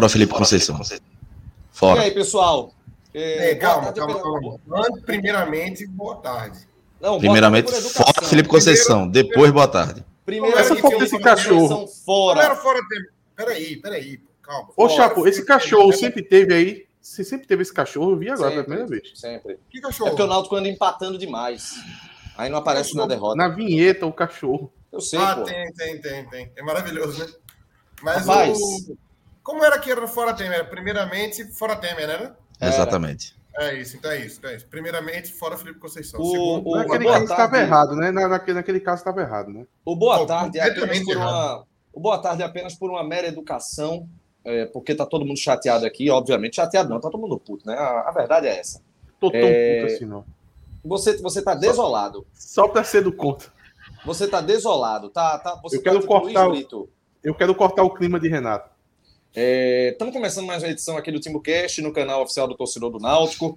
Fora Felipe Conceição. Fora. E aí, pessoal? É, calma, calma, calma. Antes, primeiramente, boa tarde. Não, primeiramente, fora Felipe Conceição. Primeiro, depois, boa tarde. Primeiro, essa foto desse cachorro. Fora. fora peraí, peraí. Calma. Ô, Chapo, esse cachorro sempre teve aí. Você sempre teve esse cachorro? Eu vi agora sempre, pela primeira vez. Sempre. Que cachorro? É porque o Náutico anda empatando demais. Aí não aparece na derrota. Na vinheta, o cachorro. Eu sei, ah, pô. tem, tem, tem, tem. É maravilhoso, né? Mas Rapaz, o... Como era que era no Fora Temer? Primeiramente, Fora Temer, né? Exatamente. É isso, então é isso, então é isso. Primeiramente, fora Felipe Conceição. O, Segundo, o, naquele caso estava errado, né? Na, naquele, naquele caso estava errado, né? O boa tarde é apenas por uma. O boa tarde é apenas por uma mera educação, é, porque tá todo mundo chateado aqui, obviamente. Chateado não, tá todo mundo puto, né? A, a verdade é essa. Tô tão é... puto assim, não. Você, você tá desolado. Só, só para ser do contra. Você tá desolado, tá? tá você eu quero tá cortar. O, eu quero cortar o clima de Renato. Estamos é, começando mais uma edição aqui do TimbuCast no canal oficial do Torcedor do Náutico.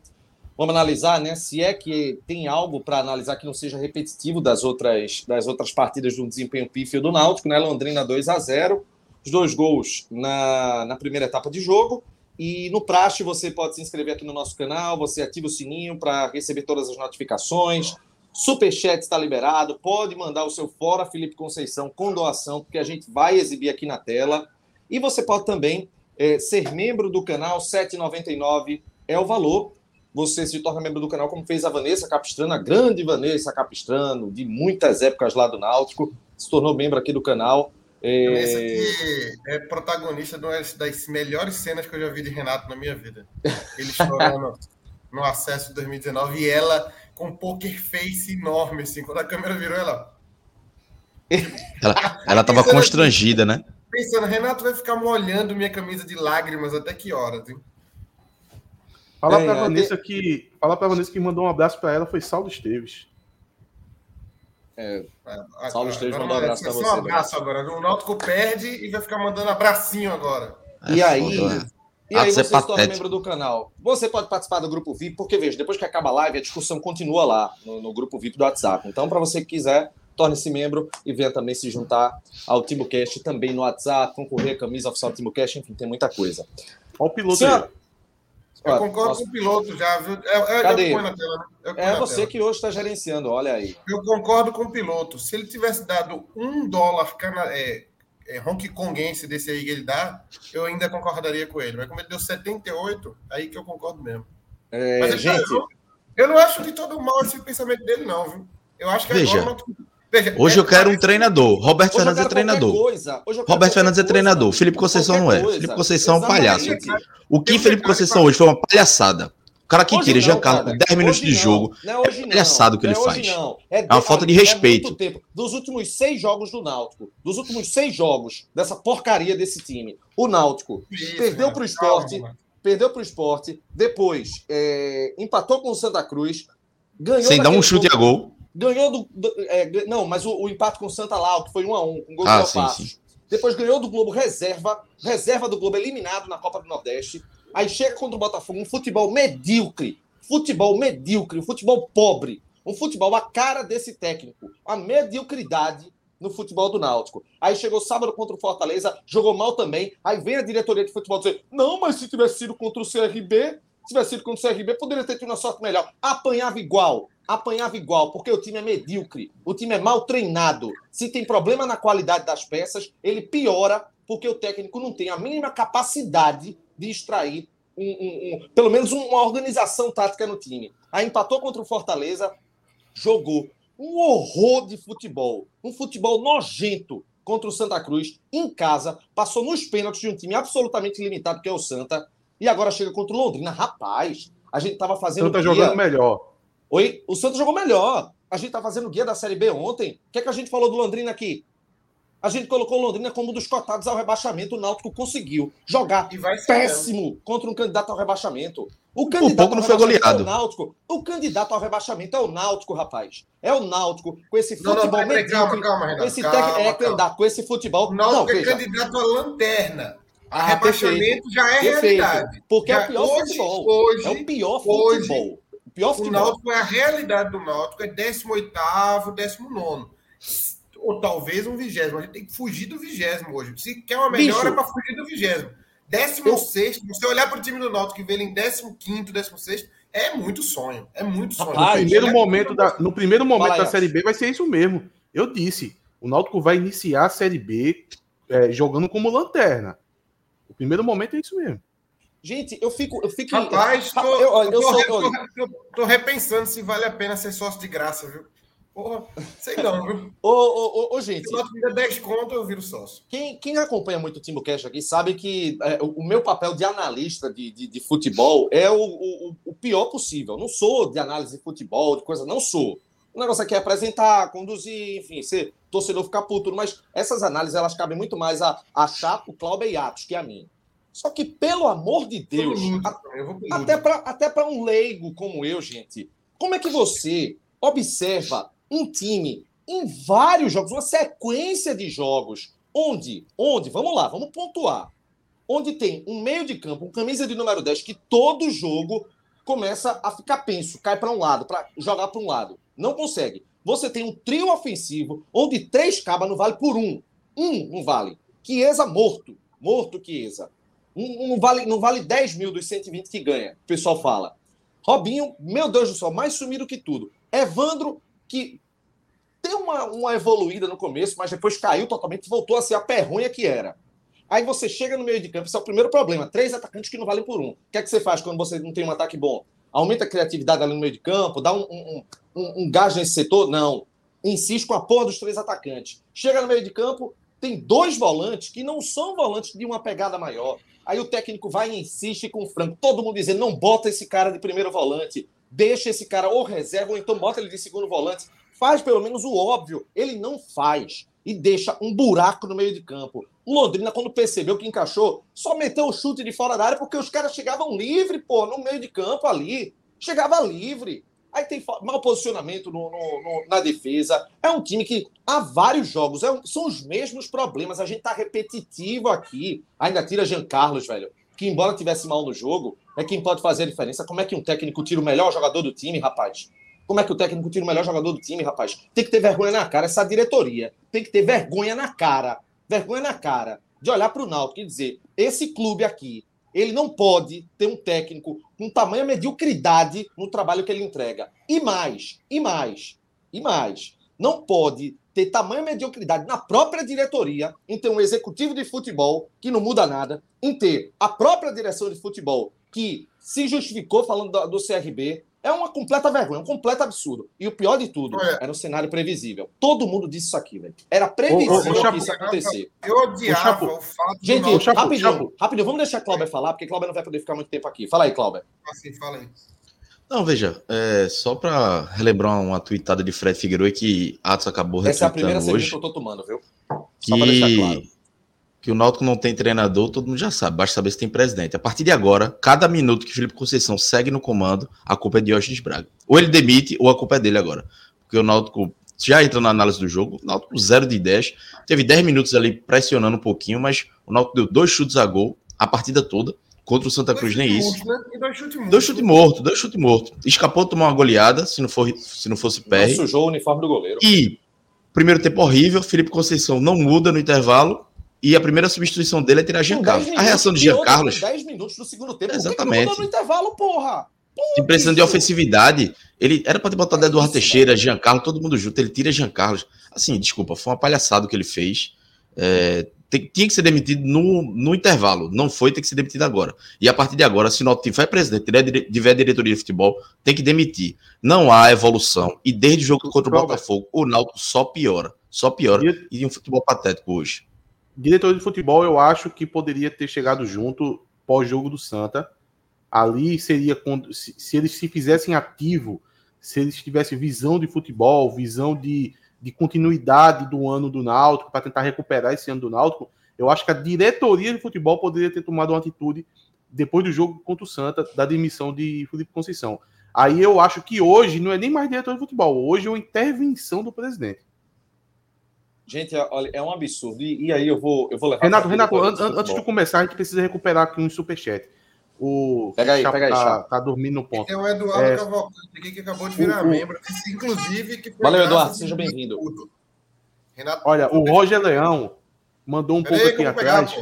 Vamos analisar, né? Se é que tem algo para analisar que não seja repetitivo das outras, das outras partidas do desempenho pífio do Náutico, né? Londrina 2 a 0 os dois gols na, na primeira etapa de jogo. E no Praxe você pode se inscrever aqui no nosso canal, você ativa o sininho para receber todas as notificações. Superchat está liberado, pode mandar o seu fora Felipe Conceição com doação, porque a gente vai exibir aqui na tela. E você pode também é, ser membro do canal, R$ 7,99 é o valor. Você se torna membro do canal, como fez a Vanessa Capistrano, a grande Vanessa Capistrano, de muitas épocas lá do Náutico, se tornou membro aqui do canal. É... Vanessa que é protagonista das melhores cenas que eu já vi de Renato na minha vida. Ele chorando no acesso de 2019 e ela com um poker face enorme, assim. Quando a câmera virou, ela. Ela, ela tava constrangida, né? Pensando, Renato vai ficar molhando minha camisa de lágrimas até que horas, hein? Fala é, pra Vanessa que. Fala pra Vanessa que mandou um abraço pra ela, foi Saulo Esteves. É, é Saulo Esteves mandou um abraço pra você. Um abraço agora. O Náutico perde e vai ficar mandando abracinho agora. E aí, e aí você se torna membro do canal. Você pode participar do grupo VIP, porque veja, depois que acaba a live, a discussão continua lá no, no grupo VIP do WhatsApp. Então, para você que quiser, torne-se membro e venha também se juntar ao TimbuCast também no WhatsApp, concorrer a camisa oficial do TimbuCast, enfim, tem muita coisa. Olha o piloto Senhor... Eu concordo nossa... com o piloto já, viu? É, é, Cadê? Tela, né? é você tela. que hoje está gerenciando, olha aí. Eu concordo com o piloto. Se ele tivesse dado um dólar cana... é, é, Hong Kongense desse aí que ele dá, eu ainda concordaria com ele. Mas como ele deu 78, aí que eu concordo mesmo. É, Mas gente... eu, eu, não acho de todo mal esse pensamento dele, não, viu? Eu acho que Veja. agora. Veja, hoje eu quero um treinador. Roberto Fernandes é treinador. Roberto Fernandes é treinador. Coisa. Felipe Conceição não é. Coisa. Felipe Conceição é um palhaço. O que Felipe Conceição hoje foi uma palhaçada cara que tira Giancarlo com 10 minutos de jogo. Não, é, é palhaçado o que ele é faz. Não. É, é uma falta de respeito. É dos últimos seis jogos do Náutico, dos últimos seis jogos dessa porcaria desse time, o Náutico Isso, perdeu para o esporte, calma, perdeu para o esporte, depois é, empatou com o Santa Cruz, ganhou. Sem dar um chute jogo, a gol. Ganhou do. do é, não, mas o, o, empate com o Santa Lau, que foi um a um, com gol ah, sim, sim. Depois ganhou do Globo reserva, reserva do Globo eliminado na Copa do Nordeste. Aí chega contra o Botafogo, um futebol medíocre, futebol medíocre, um futebol pobre, um futebol a cara desse técnico, a mediocridade no futebol do Náutico. Aí chegou sábado contra o Fortaleza, jogou mal também. Aí vem a diretoria de futebol dizer: não, mas se tivesse sido contra o CRB, tivesse sido contra o CRB, poderia ter tido uma sorte melhor. Apanhava igual, apanhava igual, porque o time é medíocre, o time é mal treinado. Se tem problema na qualidade das peças, ele piora porque o técnico não tem a mínima capacidade de extrair um, um, um, pelo menos uma organização tática no time. Aí empatou contra o Fortaleza, jogou um horror de futebol, um futebol nojento contra o Santa Cruz em casa, passou nos pênaltis de um time absolutamente limitado que é o Santa e agora chega contra o Londrina. Rapaz, a gente tava fazendo. O Santa guia... jogando melhor. Oi, o Santa jogou melhor. A gente tá fazendo guia da Série B ontem. O que é que a gente falou do Londrina aqui? A gente colocou Londrina como um dos cotados ao rebaixamento. O Náutico conseguiu jogar péssimo mesmo. contra um candidato ao rebaixamento. O candidato pouco não foi goleado. É o Náutico. O candidato ao rebaixamento é o Náutico, rapaz. É o Náutico com esse futebol não, não, calma, calma, Renato, esse calma, tec... é candidato com esse futebol. O Náutico não, é candidato à lanterna. A ah, rebaixamento já é perfeito. realidade. Porque já é o pior hoje, futebol. Hoje, é o pior futebol. Hoje, o pior futebol. O Náutico é a realidade do Náutico, é 18º, 19 ou talvez um vigésimo. A gente tem que fugir do vigésimo hoje. Se quer uma melhora, é para fugir do vigésimo. 16, eu... você olhar para o time do Náutico e ver ele em 15, 16, é muito sonho. É muito sonho. no primeiro, momento da, no primeiro momento da Série B vai ser isso mesmo. Eu disse, o Náutico vai iniciar a Série B é, jogando como lanterna. O primeiro momento é isso mesmo. Gente, eu fico. Eu fico Rapaz, tô, eu, eu, eu, tô, sou, tô, tô, repensando se vale a pena ser sócio de graça, viu? Porra, sei não, viu? ô, ô, ô, ô, gente. Se eu 10 conto, eu viro sócio. Quem, quem acompanha muito o Timo Cash aqui sabe que é, o, o, meu papel de analista de, de, de futebol é o, o, o, pior possível. não sou de análise de futebol, de coisa, não sou. O negócio aqui é apresentar, conduzir, enfim, ser torcedor ficar puto, mas essas análises elas cabem muito mais a, a Chapo, Cláudio e Atos que a mim. Só que, pelo amor de Deus, a, até para até um leigo como eu, gente, como é que você observa um time em vários jogos, uma sequência de jogos, onde, onde, vamos lá, vamos pontuar, onde tem um meio de campo, um camisa de número 10, que todo jogo começa a ficar penso, cai para um lado, para jogar para um lado. Não consegue. Você tem um trio ofensivo, onde três cabas não vale por um. Um não vale. Chiesa morto. Morto Chiesa. Um, um, não, vale, não vale 10 mil dos 120 que ganha, o pessoal fala. Robinho, meu Deus do céu, mais sumido que tudo. Evandro, que deu uma, uma evoluída no começo, mas depois caiu totalmente, voltou a ser a perrunha que era. Aí você chega no meio de campo, esse é o primeiro problema. Três atacantes que não valem por um. O que é que você faz quando você não tem um ataque bom? Aumenta a criatividade ali no meio de campo, dá um, um, um, um gás nesse setor? Não. Insiste com a porra dos três atacantes. Chega no meio de campo, tem dois volantes que não são volantes de uma pegada maior. Aí o técnico vai e insiste com o Franco. Todo mundo dizendo: não bota esse cara de primeiro volante, deixa esse cara ou reserva, ou então bota ele de segundo volante faz pelo menos o óbvio. Ele não faz e deixa um buraco no meio de campo. O Londrina, quando percebeu que encaixou, só meteu o chute de fora da área porque os caras chegavam livre, pô, no meio de campo ali. Chegava livre. Aí tem mau posicionamento no, no, no, na defesa. É um time que há vários jogos é, são os mesmos problemas. A gente tá repetitivo aqui. Ainda tira Jean Carlos, velho. Que embora tivesse mal no jogo, é quem pode fazer a diferença. Como é que um técnico tira o melhor jogador do time, rapaz? Como é que o técnico tira o melhor jogador do time, rapaz? Tem que ter vergonha na cara, essa diretoria. Tem que ter vergonha na cara. Vergonha na cara de olhar para o Náutico e dizer: esse clube aqui, ele não pode ter um técnico com tamanha mediocridade no trabalho que ele entrega. E mais, e mais, e mais. Não pode ter tamanha mediocridade na própria diretoria em ter um executivo de futebol que não muda nada, em ter a própria direção de futebol que se justificou falando do, do CRB, é uma completa vergonha, um completo absurdo. E o pior de tudo, Olha, era um cenário previsível. Todo mundo disse isso aqui, velho. Era previsível que isso acontecer. Eu odiava o, o fato Gente, não... Chapo, rapidinho, Chapo. rapidinho, vamos deixar a Cláudia falar, porque Cláudia não vai poder ficar muito tempo aqui. Fala aí, Cláudia. Assim, fala aí. Não, veja, é, só para relembrar uma tweetada de Fred Figueiredo que Atos acabou Essa é a primeira hoje, que eu tô tomando, viu? Só que... deixar claro que o Náutico não tem treinador, todo mundo já sabe, basta saber se tem presidente. A partir de agora, cada minuto que o Felipe Conceição segue no comando, a culpa é de Diógenes Braga. Ou ele demite, ou a culpa é dele agora. Porque o Náutico já entra na análise do jogo, o Náutico 0 de 10, teve 10 minutos ali pressionando um pouquinho, mas o Náutico deu dois chutes a gol a partida toda. Contra o Santa Cruz, nem isso. Né? dois chutes mortos. Dois chutes mortos, dois chutes mortos. Escapou de tomar uma goleada, se não, for, se não fosse pé. Sujou o uniforme do goleiro. E primeiro tempo horrível, Felipe Conceição não muda no intervalo e a primeira substituição dele é tirar Jean Carlos. a reação de Jean Carlos. 10 minutos do segundo tempo. Exatamente. Por que no intervalo, porra? Pô, precisando de ofensividade. Ele era para ter botado é Eduardo Teixeira, Jean Carlos, todo mundo junto. Ele tira Jean Carlos. Assim, desculpa, foi uma palhaçada que ele fez. É, tem, tinha que ser demitido no, no intervalo. Não foi, tem que ser demitido agora. E a partir de agora, se o Náutico tiver presidente, tiver diretoria de futebol, tem que demitir. Não há evolução. E desde o jogo contra o Botafogo, o Náutico só piora. Só piora. E um futebol patético hoje diretor de futebol, eu acho que poderia ter chegado junto pós-jogo do Santa. Ali seria se, se eles se fizessem ativo, se eles tivessem visão de futebol, visão de, de continuidade do ano do Náutico, para tentar recuperar esse ano do Náutico, eu acho que a diretoria de futebol poderia ter tomado uma atitude depois do jogo contra o Santa, da demissão de Felipe Conceição. Aí eu acho que hoje não é nem mais diretor de futebol, hoje é uma intervenção do presidente. Gente, olha, é um absurdo. E, e, aí eu vou, eu vou levar. Renato, Renato, an antes de começar, a gente precisa recuperar aqui um superchat. O pega aí, pega aí, tá, tá, dormindo no ponto. Tem o Eduardo é... Cavalcante que acabou de virar o, membro, inclusive. Que Valeu, Eduardo, seja bem-vindo. Olha, o Roger Leão mandou um pouco aqui atrás.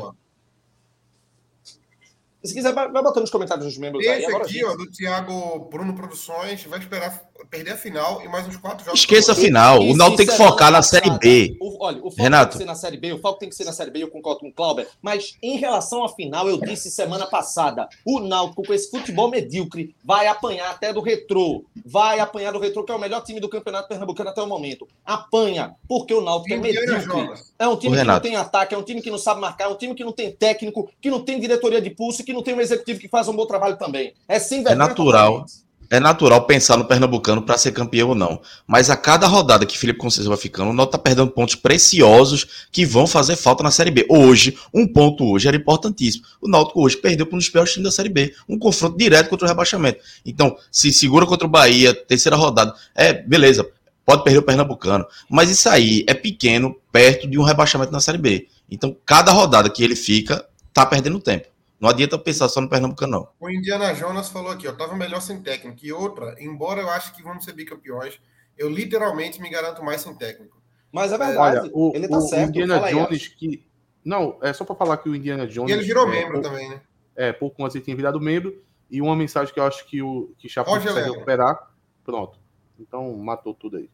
Se quiser, vai, vai botando nos comentários dos membros Esse aí. Agora, aqui, gente... ó, do Thiago Bruno Produções, vai esperar perder a final e mais uns quatro jogos. Esqueça a final. o Náutico tem que focar na Série B. O, olha, o foco Renato. tem que ser na Série B, o foco tem que ser na Série B, eu concordo com o Clauber. Mas em relação à final, eu disse semana passada, o Náutico com esse futebol medíocre vai apanhar até do Retrô. Vai apanhar do Retrô, que é o melhor time do Campeonato Pernambucano até o momento. Apanha, porque o Náutico é medíocre. É um time que não tem ataque, é um time que não sabe marcar, é um time que não tem técnico, que não tem diretoria de pulso, que não tem um executivo que faz um bom trabalho também. É sem É natural. É natural pensar no Pernambucano para ser campeão ou não. Mas a cada rodada que Felipe Conceição vai ficando, o Náutico tá perdendo pontos preciosos que vão fazer falta na Série B. Hoje, um ponto hoje era importantíssimo. O Náutico hoje perdeu para um dos piores times da Série B. Um confronto direto contra o rebaixamento. Então, se segura contra o Bahia, terceira rodada, é, beleza, pode perder o Pernambucano. Mas isso aí é pequeno, perto de um rebaixamento na Série B. Então, cada rodada que ele fica, tá perdendo tempo. Não adianta pensar só no Pernambucano, não. O Indiana Jonas falou aqui, ó, tava melhor sem técnico. E outra, embora eu acho que vamos ser bicampeões, eu literalmente me garanto mais sem técnico. Mas é verdade, Olha, o, ele tá o certo. Indiana Jones que... Não, é só para falar que o Indiana Jones... E ele virou é, membro também, né? É, pouco antes ele tinha virado membro. E uma mensagem que eu acho que o que Chapo precisa recuperar. Pronto. Então, matou tudo aí.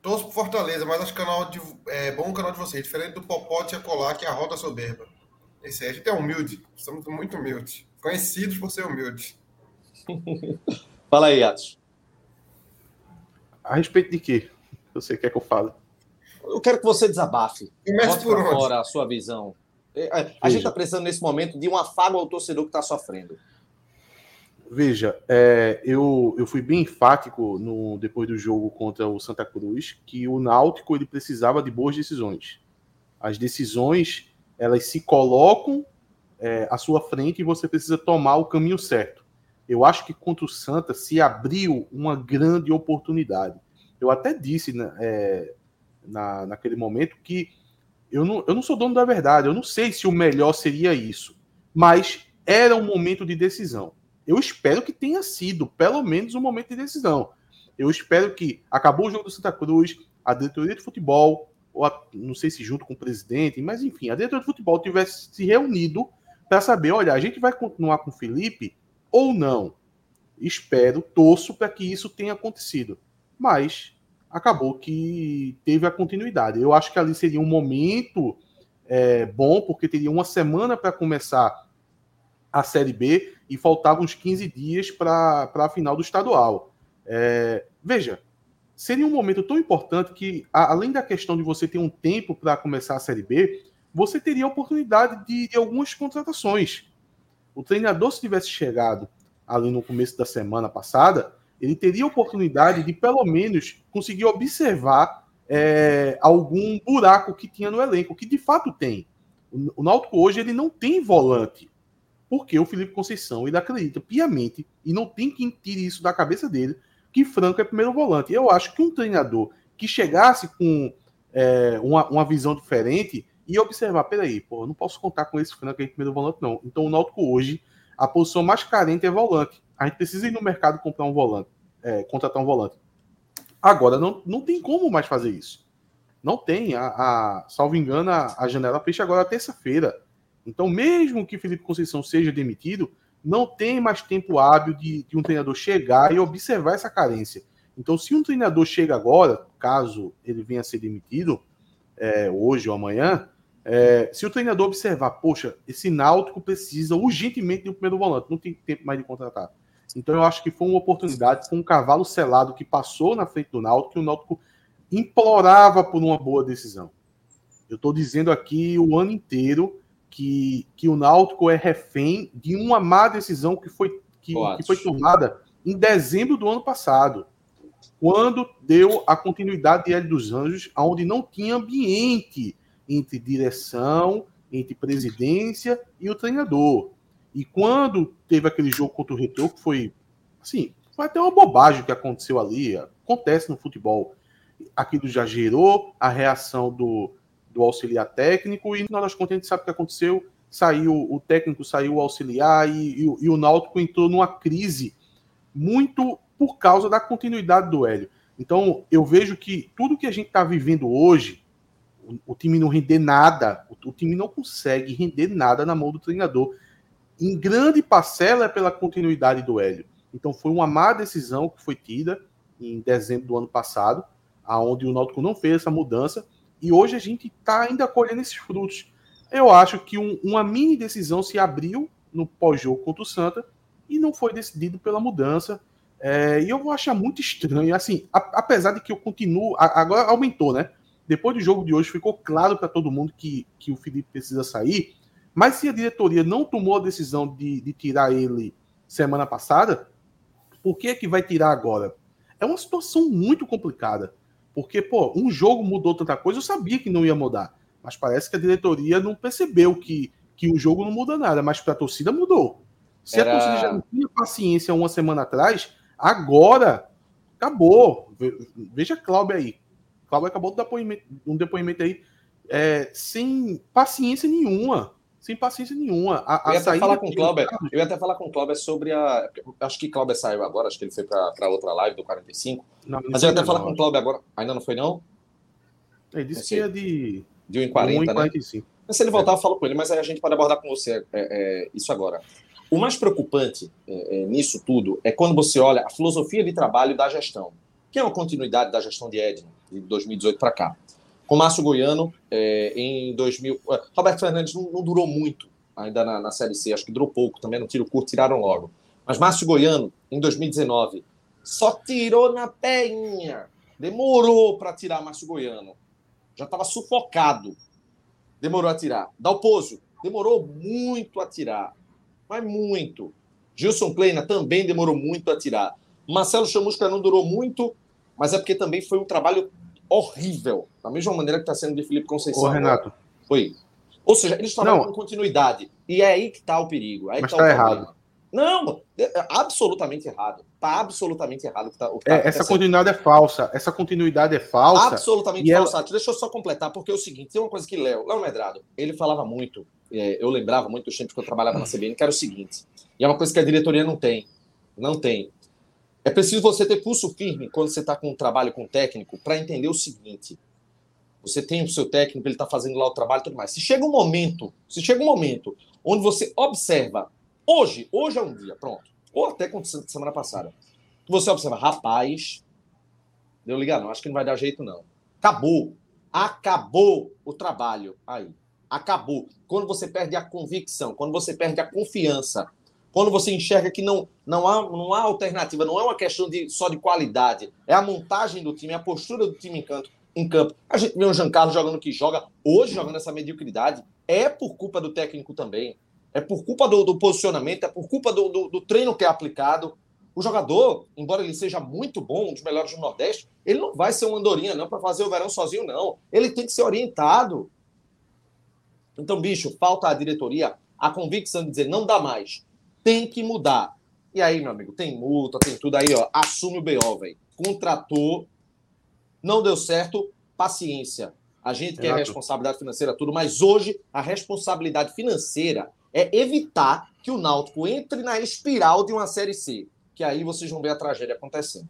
Torço pro Fortaleza, mas acho que canal de, é bom o canal de vocês. Diferente do Popote e Colar, que é a roda soberba. Esse aí a gente é humilde, somos muito humildes. Conhecidos por ser humildes. Fala aí, Atos. A respeito de quê? Você quer que eu fale? Eu quero que você desabafe. Comece por onde? fora a sua visão. É, a Veja. gente está precisando nesse momento de um afago ao torcedor que está sofrendo. Veja, é, eu, eu fui bem enfático no, depois do jogo contra o Santa Cruz que o Náutico ele precisava de boas decisões. As decisões elas se colocam é, à sua frente e você precisa tomar o caminho certo. Eu acho que contra o Santa se abriu uma grande oportunidade. Eu até disse né, é, na, naquele momento que eu não, eu não sou dono da verdade, eu não sei se o melhor seria isso, mas era um momento de decisão. Eu espero que tenha sido, pelo menos, um momento de decisão. Eu espero que acabou o jogo do Santa Cruz, a diretoria de futebol, ou a, não sei se junto com o presidente, mas enfim, a diretoria de futebol tivesse se reunido para saber, olha, a gente vai continuar com o Felipe ou não. Espero, torço para que isso tenha acontecido. Mas acabou que teve a continuidade. Eu acho que ali seria um momento é, bom, porque teria uma semana para começar a Série B e faltavam uns 15 dias para a final do estadual. É, veja, seria um momento tão importante que, além da questão de você ter um tempo para começar a Série B, você teria a oportunidade de, de, algumas contratações. O treinador, se tivesse chegado ali no começo da semana passada, ele teria a oportunidade de, pelo menos, conseguir observar é, algum buraco que tinha no elenco, que de fato tem. O, Náutico hoje ele não tem volante, porque o Felipe Conceição ele acredita piamente, e não tem quem tire isso da cabeça dele, que Franco é primeiro volante. Eu acho que um treinador que chegasse com é, uma, uma visão diferente e observar, peraí, pô, não posso contar com esse Franco aí primeiro volante, não. Então o Náutico hoje, a posição mais carente é volante. A gente precisa ir no mercado comprar um volante, é, contratar um volante. Agora, não, não tem como mais fazer isso. Não tem. A, a salvo engano, a, a janela fecha agora terça-feira. Então, mesmo que Felipe Conceição seja demitido, não tem mais tempo hábil de, de, um treinador chegar e observar essa carência. Então, se um treinador chega agora, caso ele venha a ser demitido, é, hoje ou amanhã, é, se o treinador observar, poxa, esse Náutico precisa urgentemente de um primeiro volante, não tem tempo mais de contratar. Então, eu acho que foi uma oportunidade, foi um cavalo selado que passou na frente do Náutico, que o Náutico implorava por uma boa decisão. Eu estou dizendo aqui o ano inteiro que, que o Náutico é refém de uma má decisão que foi, que, que foi tomada em dezembro do ano passado, quando deu a continuidade de Hélio dos Anjos, onde não tinha ambiente entre direção, entre presidência e o treinador. E quando teve aquele jogo contra o Retro, que foi assim, foi até uma bobagem que aconteceu ali, acontece no futebol. Aquilo já gerou a reação do, do auxiliar técnico, e no final das contas a gente sabe o que aconteceu. Saiu o técnico, saiu o auxiliar, e, e, e o Náutico entrou numa crise muito por causa da continuidade do Hélio. Então, eu vejo que tudo que a gente está vivendo hoje, o, o, time não render nada, o, o, time não consegue render nada na mão do treinador. em grande parcela é pela continuidade do Hélio. Então foi uma má decisão que foi tida em dezembro do ano passado, aonde o Náutico não fez essa mudança e hoje a gente está ainda colhendo esses frutos. Eu acho que um, uma mini decisão se abriu no pós-jogo contra o Santa e não foi decidido pela mudança. É, e eu vou achar muito estranho, assim, a, apesar de que eu continuo, a, agora aumentou, né? Depois do jogo de hoje ficou claro para todo mundo que, que o Felipe precisa sair, mas se a diretoria não tomou a decisão de, de tirar ele semana passada, por que é que vai tirar agora? É uma situação muito complicada, porque, pô, um jogo mudou tanta coisa, eu sabia que não ia mudar, mas parece que a diretoria não percebeu que, que o jogo não muda nada, mas para a torcida mudou. Se Era... a torcida já não tinha paciência uma semana atrás, Agora, acabou. Veja Cláudio aí. Cláudio acabou de dar um depoimento aí é, sem paciência nenhuma. Sem paciência nenhuma. A, a eu, ia até falar com o Cláudio, eu ia até falar com o Cláudio sobre a. Acho que Cláudio saiu agora, acho que ele foi para outra live do 45. Não, mas eu ia até falar com o Cláudio agora. Ainda não foi, não? Ele disse que é de. De 1,40. 1,45. Né? Se ele voltar, é. eu falo com ele, mas aí a gente pode abordar com você é, é, isso agora. O mais preocupante é, é, nisso tudo é quando você olha a filosofia de trabalho da gestão, que é uma continuidade da gestão de Edno, de 2018 para cá. Com Márcio Goiano, é, em 2000. É, Roberto Fernandes não, não durou muito ainda na, na, Série C, acho que durou pouco também, no tiro curto, tiraram logo. Mas Márcio Goiano, em 2019, só tirou na peinha. Demorou para tirar Márcio Goiano. Já estava sufocado. Demorou a tirar. Dalpozo, demorou muito a tirar mas muito. Gilson Kleina também demorou muito a tirar. Marcelo Chamusca não durou muito, mas é porque também foi um trabalho horrível. Da mesma maneira que está sendo de Felipe Conceição. Ô, Renato. Foi. Ou seja, eles trabalham com continuidade. E é aí que está o perigo. Mas está tá errado. Não, é, é absolutamente errado. Está absolutamente errado. Tá, tá é, essa continuidade é falsa. Essa continuidade é falsa. Absolutamente falsa. Ela... Deixa eu só completar, porque é o seguinte: tem uma coisa que Léo, Léo Medrado, ele falava muito é, eu lembrava muito dos tempos que eu trabalhava na CBN, que era o seguinte, e é uma coisa que a diretoria não tem, não tem. É preciso você ter pulso firme quando você está com um trabalho com um técnico para entender o seguinte, você tem o seu técnico, ele está fazendo lá o trabalho e tudo mais. Se chega um momento, se chega um momento onde você observa, hoje, hoje é um dia, pronto, ou até aconteceu semana passada, você observa, rapaz, deu ligar, não, acho que não vai dar jeito não. Acabou, acabou o trabalho aí acabou. Quando você perde a convicção, quando você perde a confiança, quando você enxerga que não, não, há, não há alternativa, não é uma questão de, só de qualidade, é a montagem do time, é a postura do time em, canto, em campo. A gente vê o Giancarlo jogando que joga, hoje jogando essa mediocridade, é por culpa do técnico também. É por culpa do, do posicionamento, é por culpa do, do, do treino que é aplicado. O jogador, embora ele seja muito bom, um dos melhores do Nordeste, ele não vai ser uma andorinha, não, para fazer o verão sozinho, não. Ele tem que ser orientado. Então, bicho, falta a diretoria a convicção de dizer não dá mais, tem que mudar. E aí, meu amigo, tem multa, tem tudo aí, ó. Assume o BO, velho. Contratou, não deu certo, paciência. A gente quer responsabilidade financeira, tudo, mas hoje a responsabilidade financeira é evitar que o Náutico entre na espiral de uma Série C. Que aí vocês vão ver a tragédia acontecendo.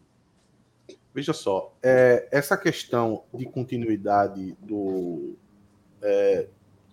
Veja só, é, essa questão de continuidade do, é,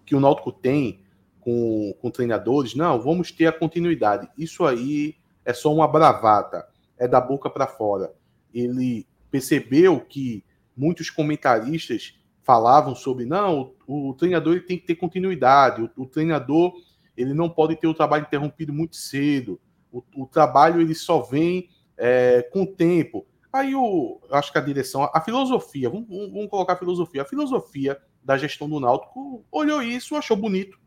que o Náutico tem com, com treinadores, não, vamos ter a continuidade. Isso aí é só uma bravata, é da boca para fora. Ele percebeu que muitos comentaristas falavam sobre, não, o, o treinador tem que ter continuidade, o, o, treinador ele não pode ter o trabalho interrompido muito cedo, o, o trabalho ele só vem é, com o tempo. Aí eu acho que a direção, a filosofia, vamos, vamos colocar a filosofia, a filosofia da gestão do Náutico olhou isso, achou bonito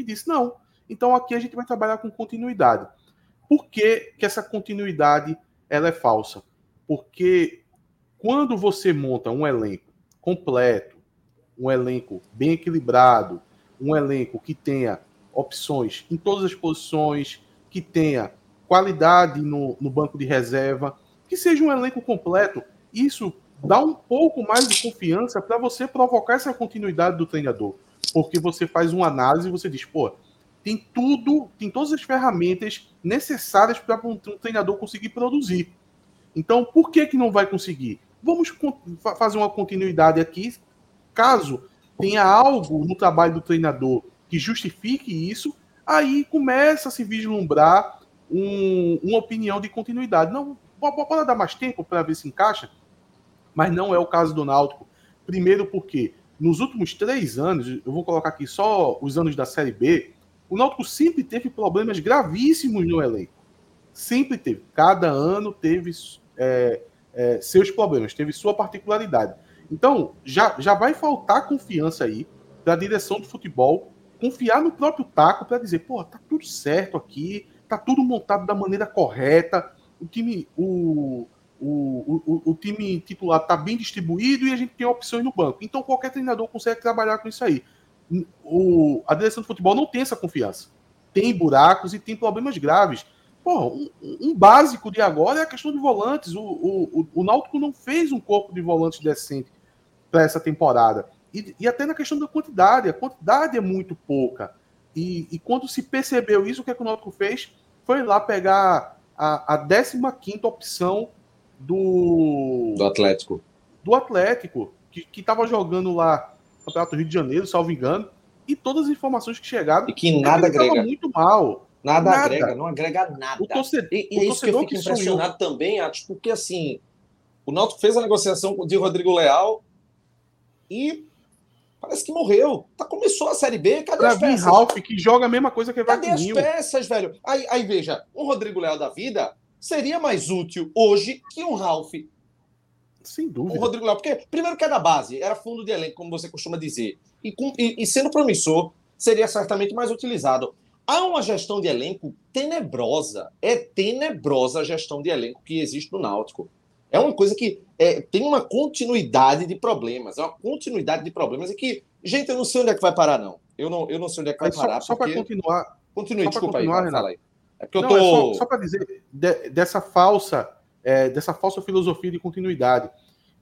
e disse: não, então aqui a gente vai trabalhar com continuidade. Por que, que essa continuidade ela é falsa? Porque quando você monta um elenco completo, um elenco bem equilibrado, um elenco que tenha opções em todas as posições, que tenha qualidade no, no banco de reserva, que seja um elenco completo, isso dá um pouco mais de confiança para você provocar essa continuidade do treinador. Porque você faz uma análise e você diz, pô, tem tudo, tem todas as ferramentas necessárias para um treinador conseguir produzir. Então, por que que não vai conseguir? Vamos fazer uma continuidade aqui. Caso tenha algo no trabalho do treinador que justifique isso, aí começa a se vislumbrar um, uma opinião de continuidade. Não, pode dar mais tempo para ver se encaixa, mas não é o caso do Náutico. Primeiro porque nos últimos três anos, eu vou colocar aqui só os anos da Série B, o Náutico sempre teve problemas gravíssimos no elenco. Sempre teve. Cada ano teve é, é, seus problemas, teve sua particularidade. Então, já, já vai faltar confiança aí para a direção do futebol confiar no próprio taco para dizer, pô, tá tudo certo aqui, tá tudo montado da maneira correta, o time, o, o, o, o time titular tá bem distribuído e a gente tem opções no banco. Então qualquer treinador consegue trabalhar com isso aí. O, a direção do futebol não tem essa confiança. Tem buracos e tem problemas graves. Porra, um, um, básico de agora é a questão de volantes. O, o, o, Náutico não fez um corpo de volantes decente para essa temporada. E, e, até na questão da quantidade. A quantidade é muito pouca. E, e quando se percebeu isso, o que, é que o Náutico fez? Foi lá pegar a, a 15 opção do. Do Atlético. Do Atlético, que estava jogando lá no Campeonato Rio de Janeiro, salvo engano. E todas as informações que chegaram. E que nada agrega. muito mal. Nada, nada, agrega, não agrega nada. O torcedor, e, e o é isso que eu fico impressionado sonhou. também, Atos, porque assim, o Náutico fez a negociação de Rodrigo Leal e parece que morreu. Tá, começou a Série B, cadê pra as peças? Ralph, que joga a mesma coisa que Cadê as peças, velho? Aí, aí, veja, um Rodrigo Leal da vida seria mais útil hoje que um Ralph. Sem dúvida. O Rodrigo Leal, porque primeiro que é da base, era fundo de elenco, como você costuma dizer. E, e, e sendo promissor, seria certamente mais utilizado. Há uma gestão de elenco tenebrosa. É tenebrosa a gestão de elenco que existe no Náutico. É uma coisa que é, tem uma continuidade de problemas. É uma continuidade de problemas e que, gente, eu não sei onde é que vai parar, não. Eu não, eu não sei onde é que vai parar. Só, porque... para continuar. Continue, só desculpa continuar, aí, fala aí. É porque eu tô... é só, só para dizer de, dessa falsa, é, dessa falsa filosofia de continuidade.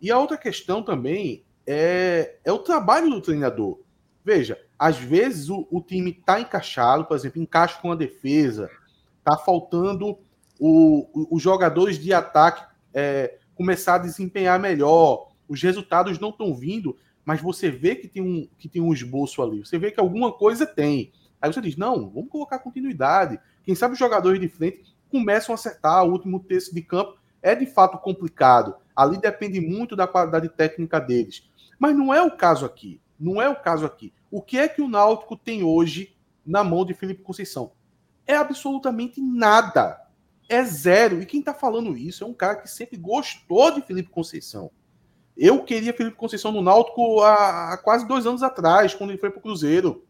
E a outra questão também é, é o trabalho do treinador. Veja, às vezes o, o time está encaixado, por exemplo, encaixa com a defesa, está faltando os jogadores de ataque é, começar a desempenhar melhor. Os resultados não estão vindo, mas você vê que tem, um, que tem um esboço ali. Você vê que alguma coisa tem. Aí você diz: não, vamos colocar continuidade. Quem sabe os jogadores de frente começam a acertar. O último terço de campo é de fato complicado. Ali depende muito da qualidade técnica deles. Mas não é o caso aqui. Não é o caso aqui. O que é que o Náutico tem hoje na mão de Felipe Conceição? É absolutamente nada é zero. E quem está falando isso é um cara que sempre gostou de Felipe Conceição. Eu queria Felipe Conceição no Náutico há, há quase dois anos atrás, quando ele foi para o Cruzeiro.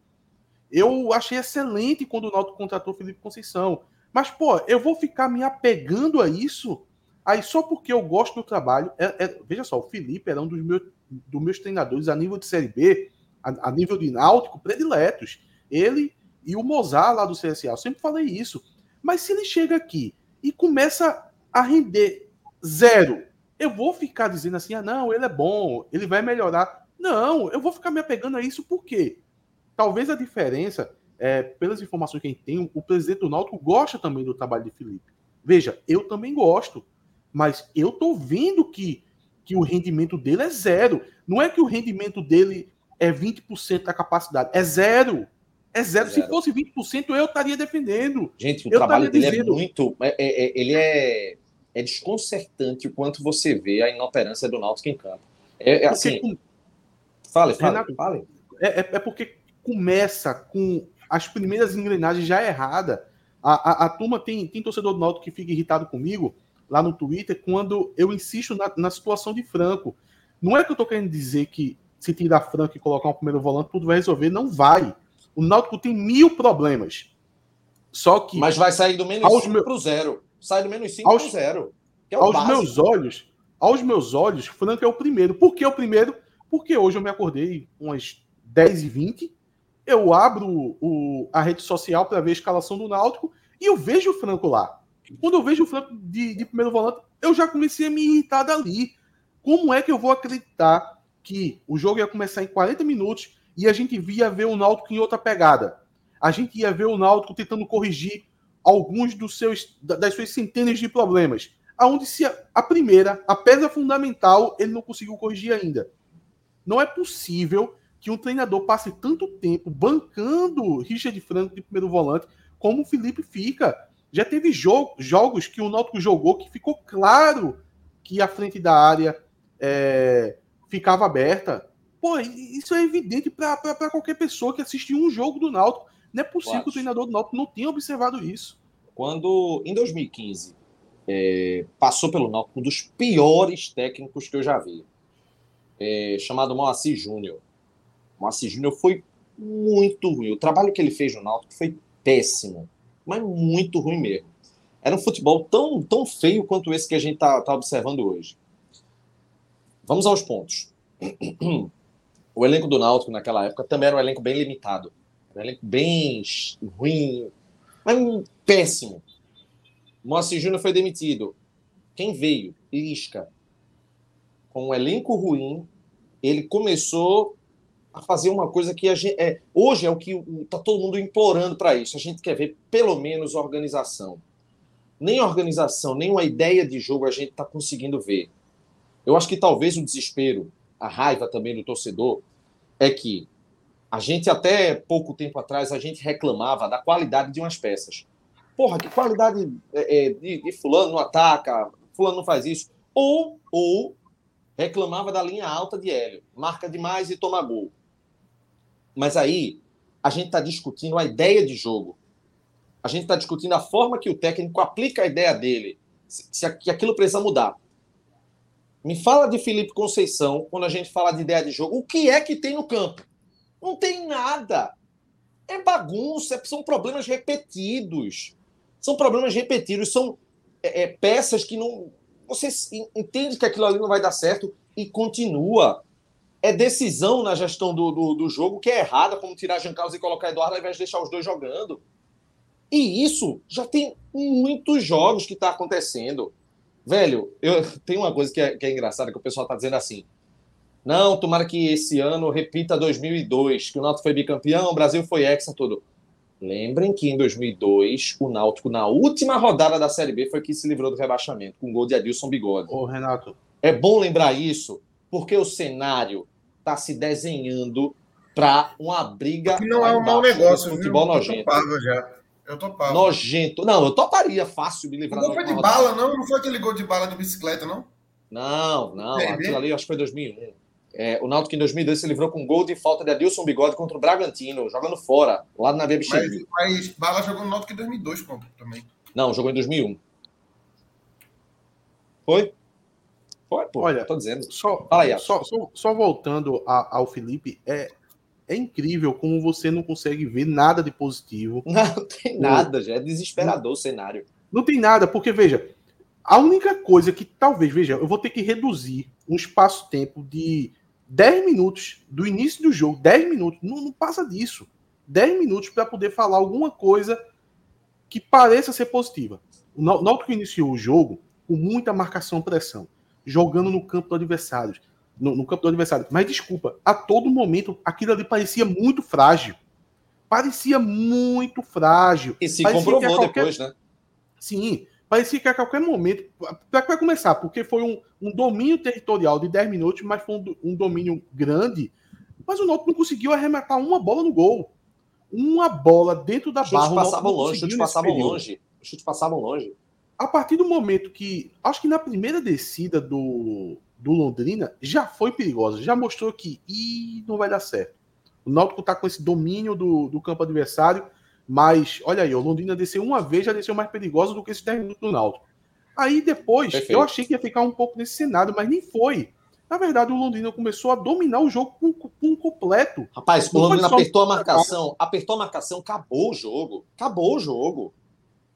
Eu achei excelente quando o Náutico contratou Felipe Conceição. Mas, pô, eu vou ficar me apegando a isso aí só porque eu gosto do trabalho. É, é, veja só, o Felipe era um dos meus, dos meus treinadores a nível de Série B, a, a nível de Náutico, prediletos. Ele e o Mozart lá do CSA. Eu sempre falei isso. Mas se ele chega aqui e começa a render zero. Eu vou ficar dizendo assim: ah, não, ele é bom, ele vai melhorar. Não, eu vou ficar me apegando a isso porque talvez a diferença, é, pelas informações que a gente tem, o presidente do Náutico gosta também do trabalho de Felipe. Veja, eu também gosto, mas eu tô vendo que, que o rendimento dele é zero. Não é que o rendimento dele é 20% da capacidade, é zero. É zero. zero. Se fosse 20%, eu estaria defendendo. Gente, o eu trabalho dele é dizendo... é muito. É, é, é, ele é, é desconcertante o quanto você vê a inoperância do Náutico em campo. É, é assim. Com... Fale, fale, Renato, fale. É, é, porque começa com as primeiras engrenagens já erradas. A, a, a, turma tem, tem torcedor do Náutico que fica irritado comigo lá no Twitter quando eu insisto na, na situação de Franco. Não é que eu estou querendo dizer que se tirar Franco e colocar um primeiro volante, tudo vai resolver. Não vai. O Náutico tem mil problemas. Só que. Mas vai sair do menos 5 meu... para o zero. Sai do menos 5 para o zero. É aos básico. meus olhos, aos meus olhos, Franco é o primeiro. Por que o primeiro? Porque hoje eu me acordei umas 10 e 20 eu abro o, a rede social para ver a escalação do Náutico e eu vejo o Franco lá. Quando eu vejo o Franco de, de, primeiro volante, eu já comecei a me irritar dali. Como é que eu vou acreditar que o jogo ia começar em 40 minutos e a gente via ver o Náutico em outra pegada. A gente ia ver o Náutico tentando corrigir alguns dos seus das suas centenas de problemas, aonde se a primeira, a pedra fundamental, ele não conseguiu corrigir ainda. Não é possível que um treinador passe tanto tempo bancando Richard Franco de primeiro volante como o Felipe fica. Já teve jo jogos que o Náutico jogou que ficou claro que a frente da área é, ficava aberta. Pô, isso é evidente para qualquer pessoa que assistiu um jogo do Náutico. Não é possível que o treinador do Náutico não tenha observado isso. Quando, em 2015, é, passou pelo Náutico um dos piores técnicos que eu já vi, é, chamado Moacir Júnior. Moacir Júnior foi muito ruim. O trabalho que ele fez no Náutico foi péssimo, mas muito ruim mesmo. Era um futebol tão, tão feio quanto esse que a gente está tá observando hoje. Vamos aos pontos. O elenco do Náutico naquela época também era um elenco bem limitado. Um elenco bem ruim, mas péssimo. Moacir Júnior foi demitido. Quem veio? Lisca. Com um elenco ruim, ele começou a fazer uma coisa que gente, é, hoje é o que está todo mundo implorando para isso. A gente quer ver pelo menos organização. Nem organização, nem uma ideia de jogo a gente está conseguindo ver. Eu acho que talvez o desespero, a raiva também do torcedor, é que a gente até pouco tempo atrás a gente reclamava da qualidade de umas peças. Porra, que qualidade é, é, de, de, fulano não ataca, fulano não faz isso. Ou, ou reclamava da linha alta de Hélio, marca demais e toma gol. Mas aí a gente está discutindo a ideia de jogo. A gente está discutindo a forma que o técnico aplica a ideia dele, se, aquilo precisa mudar. Me fala de Felipe Conceição quando a gente fala de ideia de jogo. O que é que tem no campo? Não tem nada. É bagunça, são problemas repetidos. São problemas repetidos, são é, é, peças que não. Você entende que aquilo ali não vai dar certo e continua. É decisão na gestão do, do, do jogo que é errada, como tirar Jean Carlos e colocar Eduardo ao invés de deixar os dois jogando. E isso já tem muitos jogos que está acontecendo. Velho, eu tem uma coisa que é, que é engraçada que o pessoal tá dizendo assim. Não, tomara que esse ano repita 2002, que o Náutico foi bicampeão, o Brasil foi hexa, tudo. Lembrem que em 2002, o Náutico, na última rodada da Série B, foi que se livrou do rebaixamento, com o gol de Adilson Bigode. Ô, Renato. É bom lembrar isso, porque o cenário está se desenhando para uma briga. Que não é um mau negócio, futebol viu? nojento. já. Eu topava. Nojento. Não, eu toparia fácil me livrar. Não foi de bala, não? Não foi aquele gol de bala de bicicleta, não? Não, não. Aquilo ali acho que foi 2001. É, o Náutico em 2002 se livrou com um gol de falta de Adilson Bigode contra o Bragantino, jogando fora, lá na Via Mas, mas Bala jogou no Náutico em 2002 pô, também. Não, jogou em 2001. Foi? Foi, pô. Olha, tô dizendo. Só, aí, só, só, só voltando a, ao Felipe, é, é incrível como você não consegue ver nada de positivo. Não, tem nada, já é desesperador o cenário. Não tem nada, porque veja, a única coisa que talvez, veja, eu vou ter que reduzir um espaço-tempo de 10 minutos do início do jogo, 10 minutos, não, não passa disso. 10 minutos para poder falar alguma coisa que pareça ser positiva. O Náutico iniciou o jogo com muita marcação pressão, jogando no campo do adversário no, no campo do adversário. Mas desculpa, a todo momento aquilo ali parecia muito frágil. Parecia muito frágil. E se parecia comprovou qualquer... depois, né? Sim, parecia que a qualquer momento. Para começar, porque foi um, um, domínio territorial de 10 minutos, mas foi um, um domínio grande. Mas o Náutico não conseguiu arrematar uma bola no gol. Uma bola dentro da barra. Passavam longe, chutes passavam longe. Os chutes passavam longe. A partir do momento que. Acho que na primeira descida do, do Londrina já foi perigosa, já mostrou que e não vai dar certo. O Náutico está com esse domínio do, do campo adversário, mas olha aí, o Londrina desceu uma vez, já desceu mais perigosa do que esses 10 minutos do Náutico. Aí depois, Perfeito. eu achei que ia ficar um pouco nesse cenário, mas nem foi. Na verdade, o Londrina começou a dominar o jogo com, com um completo. Rapaz, o Londrina apertou a marcação, apertou a marcação, acabou o jogo. Acabou o jogo.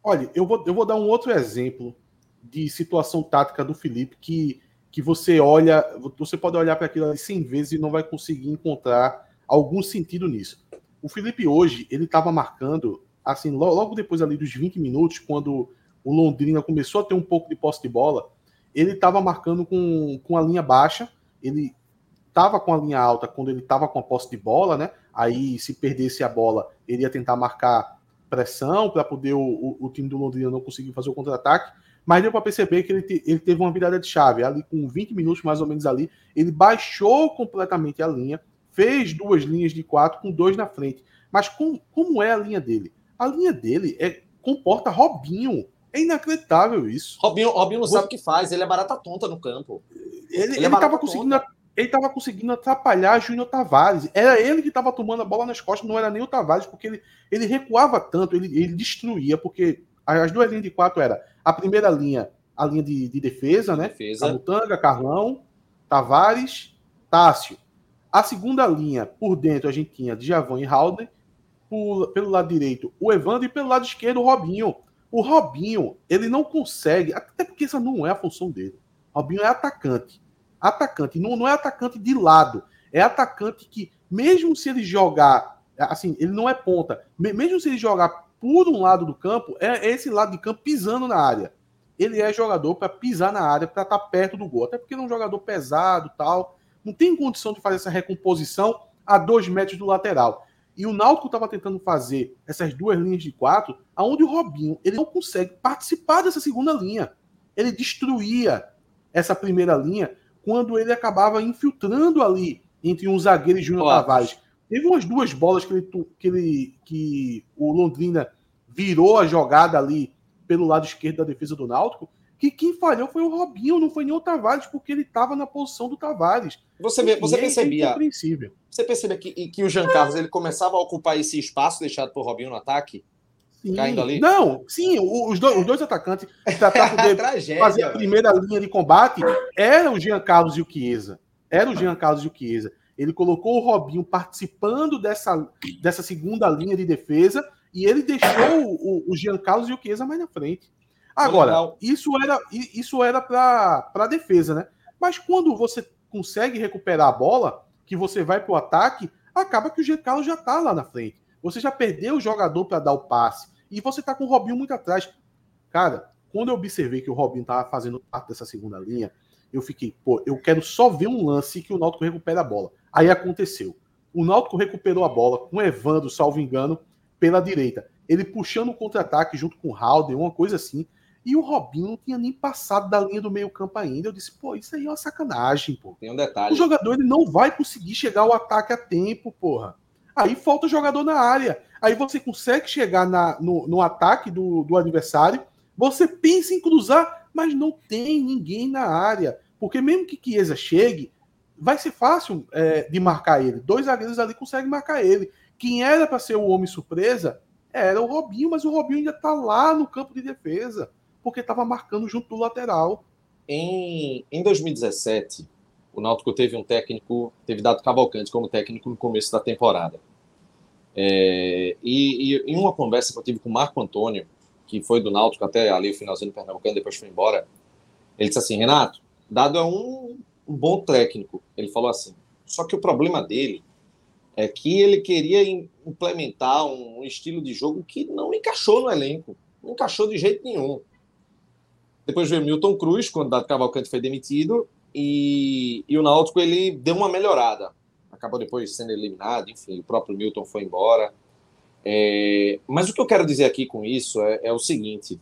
Olha, eu vou, eu vou dar um outro exemplo de situação tática do Felipe que que você olha, você pode olhar para aquilo ali 100 vezes e não vai conseguir encontrar algum sentido nisso. O Felipe hoje, ele estava marcando, assim, logo depois ali dos 20 minutos, quando o Londrina começou a ter um pouco de posse de bola, ele estava marcando com, com a linha baixa, ele estava com a linha alta quando ele estava com a posse de bola, né? Aí, se perdesse a bola, ele ia tentar marcar pressão para poder o, o, o, time do Londrina não conseguir fazer o contra-ataque mas deu para perceber que ele, te, ele teve uma virada de chave. Ali, com 20 minutos mais ou menos ali, ele baixou completamente a linha, fez duas linhas de quatro com dois na frente. Mas com, como é a linha dele? A linha dele é comporta Robinho. É inacreditável isso. Robinho, Robinho não sabe o que faz, ele é barata tonta no campo. Ele, ele, ele conseguindo ele estava conseguindo atrapalhar Júnior Tavares. Era ele que estava tomando a bola nas costas, não era nem o Tavares, porque ele, ele recuava tanto, ele, ele destruía, porque as duas linhas de quatro era a primeira linha, a linha de, de defesa, né? Defesa. Camutanga, Carlão, Tavares, Tássio. A segunda linha, por dentro, a gente tinha Djavan e Halden. Por, pelo lado direito, o Evandro. E pelo lado esquerdo, o Robinho. O Robinho, ele não consegue, até porque essa não é a função dele. O Robinho é atacante atacante. Não, não é atacante de lado. É atacante que, mesmo se ele jogar, assim, ele não é ponta. Mesmo se ele jogar por um lado do campo, é esse lado de campo pisando na área. Ele é jogador para pisar na área, para estar tá perto do gol. Até porque ele é um jogador pesado tal. Não tem condição de fazer essa recomposição a dois metros do lateral. E o Náutico estava tentando fazer essas duas linhas de quatro, aonde o Robinho ele não consegue participar dessa segunda linha. Ele destruía essa primeira linha quando ele acabava infiltrando ali entre um zagueiro e Júnior Tavares. Teve umas duas bolas que, ele, que, ele, que o Londrina virou a jogada ali pelo lado esquerdo da defesa do Náutico, que quem falhou foi o Robinho, não foi nem o Tavares, porque ele estava na posição do Tavares. Você, vê, você é percebia. Você percebia que, que o Jean Carlos ele começava a ocupar esse espaço deixado por Robinho no ataque? Sim. caindo ali? Não, sim, os dois, os dois atacantes para poder fazer a primeira linha de combate era o Jean Carlos e o Chiesa. Era o Jean Carlos e o Chiesa. Ele colocou o Robinho participando dessa, dessa segunda linha de defesa e ele deixou o, o Jean Carlos e o Chiesa mais na frente. Agora, isso era isso era para a defesa, né? Mas quando você consegue recuperar a bola, que você vai para o ataque, acaba que o Jean Carlos já está lá na frente. Você já perdeu o jogador para dar o passe. E você tá com o Robinho muito atrás. Cara, quando eu observei que o Robinho tava fazendo parte dessa segunda linha, eu fiquei, pô, eu quero só ver um lance que o Náutico recupera a bola. Aí aconteceu. O Náutico recuperou a bola com o Evandro, salvo engano, pela direita. Ele puxando o contra-ataque junto com o Halden, uma coisa assim. E o Robinho não tinha nem passado da linha do meio-campo ainda. Eu disse, pô, isso aí é uma sacanagem, pô. Tem um detalhe. O jogador ele não vai conseguir chegar ao ataque a tempo, porra. Aí falta jogador na área. Aí você consegue chegar na, no, no ataque do, do adversário. Você pensa em cruzar, mas não tem ninguém na área. Porque mesmo que Chiesa chegue, vai ser fácil é, de marcar ele. Dois zagueiros ali conseguem marcar ele. Quem era para ser o homem surpresa era o Robinho, mas o Robinho ainda está lá no campo de defesa, porque estava marcando junto do lateral. Em, em 2017, o Náutico teve um técnico, teve Dado Cavalcante como técnico no começo da temporada. É, e, e, em uma conversa que eu tive com o Marco Antônio, que foi do Náutico até ali o finalzinho do Pernambucano, depois foi embora, ele disse assim, Renato, Dado é um, um bom técnico. Ele falou assim, só que o problema dele é que ele queria implementar um, estilo de jogo que não encaixou no elenco, não encaixou de jeito nenhum. Depois veio Milton Cruz, quando Dado Cavalcante foi demitido, e, e o Náutico ele deu uma melhorada. Acabou depois sendo eliminado, enfim, o próprio Milton foi embora. É, mas o que eu quero dizer aqui com isso é, é o seguinte: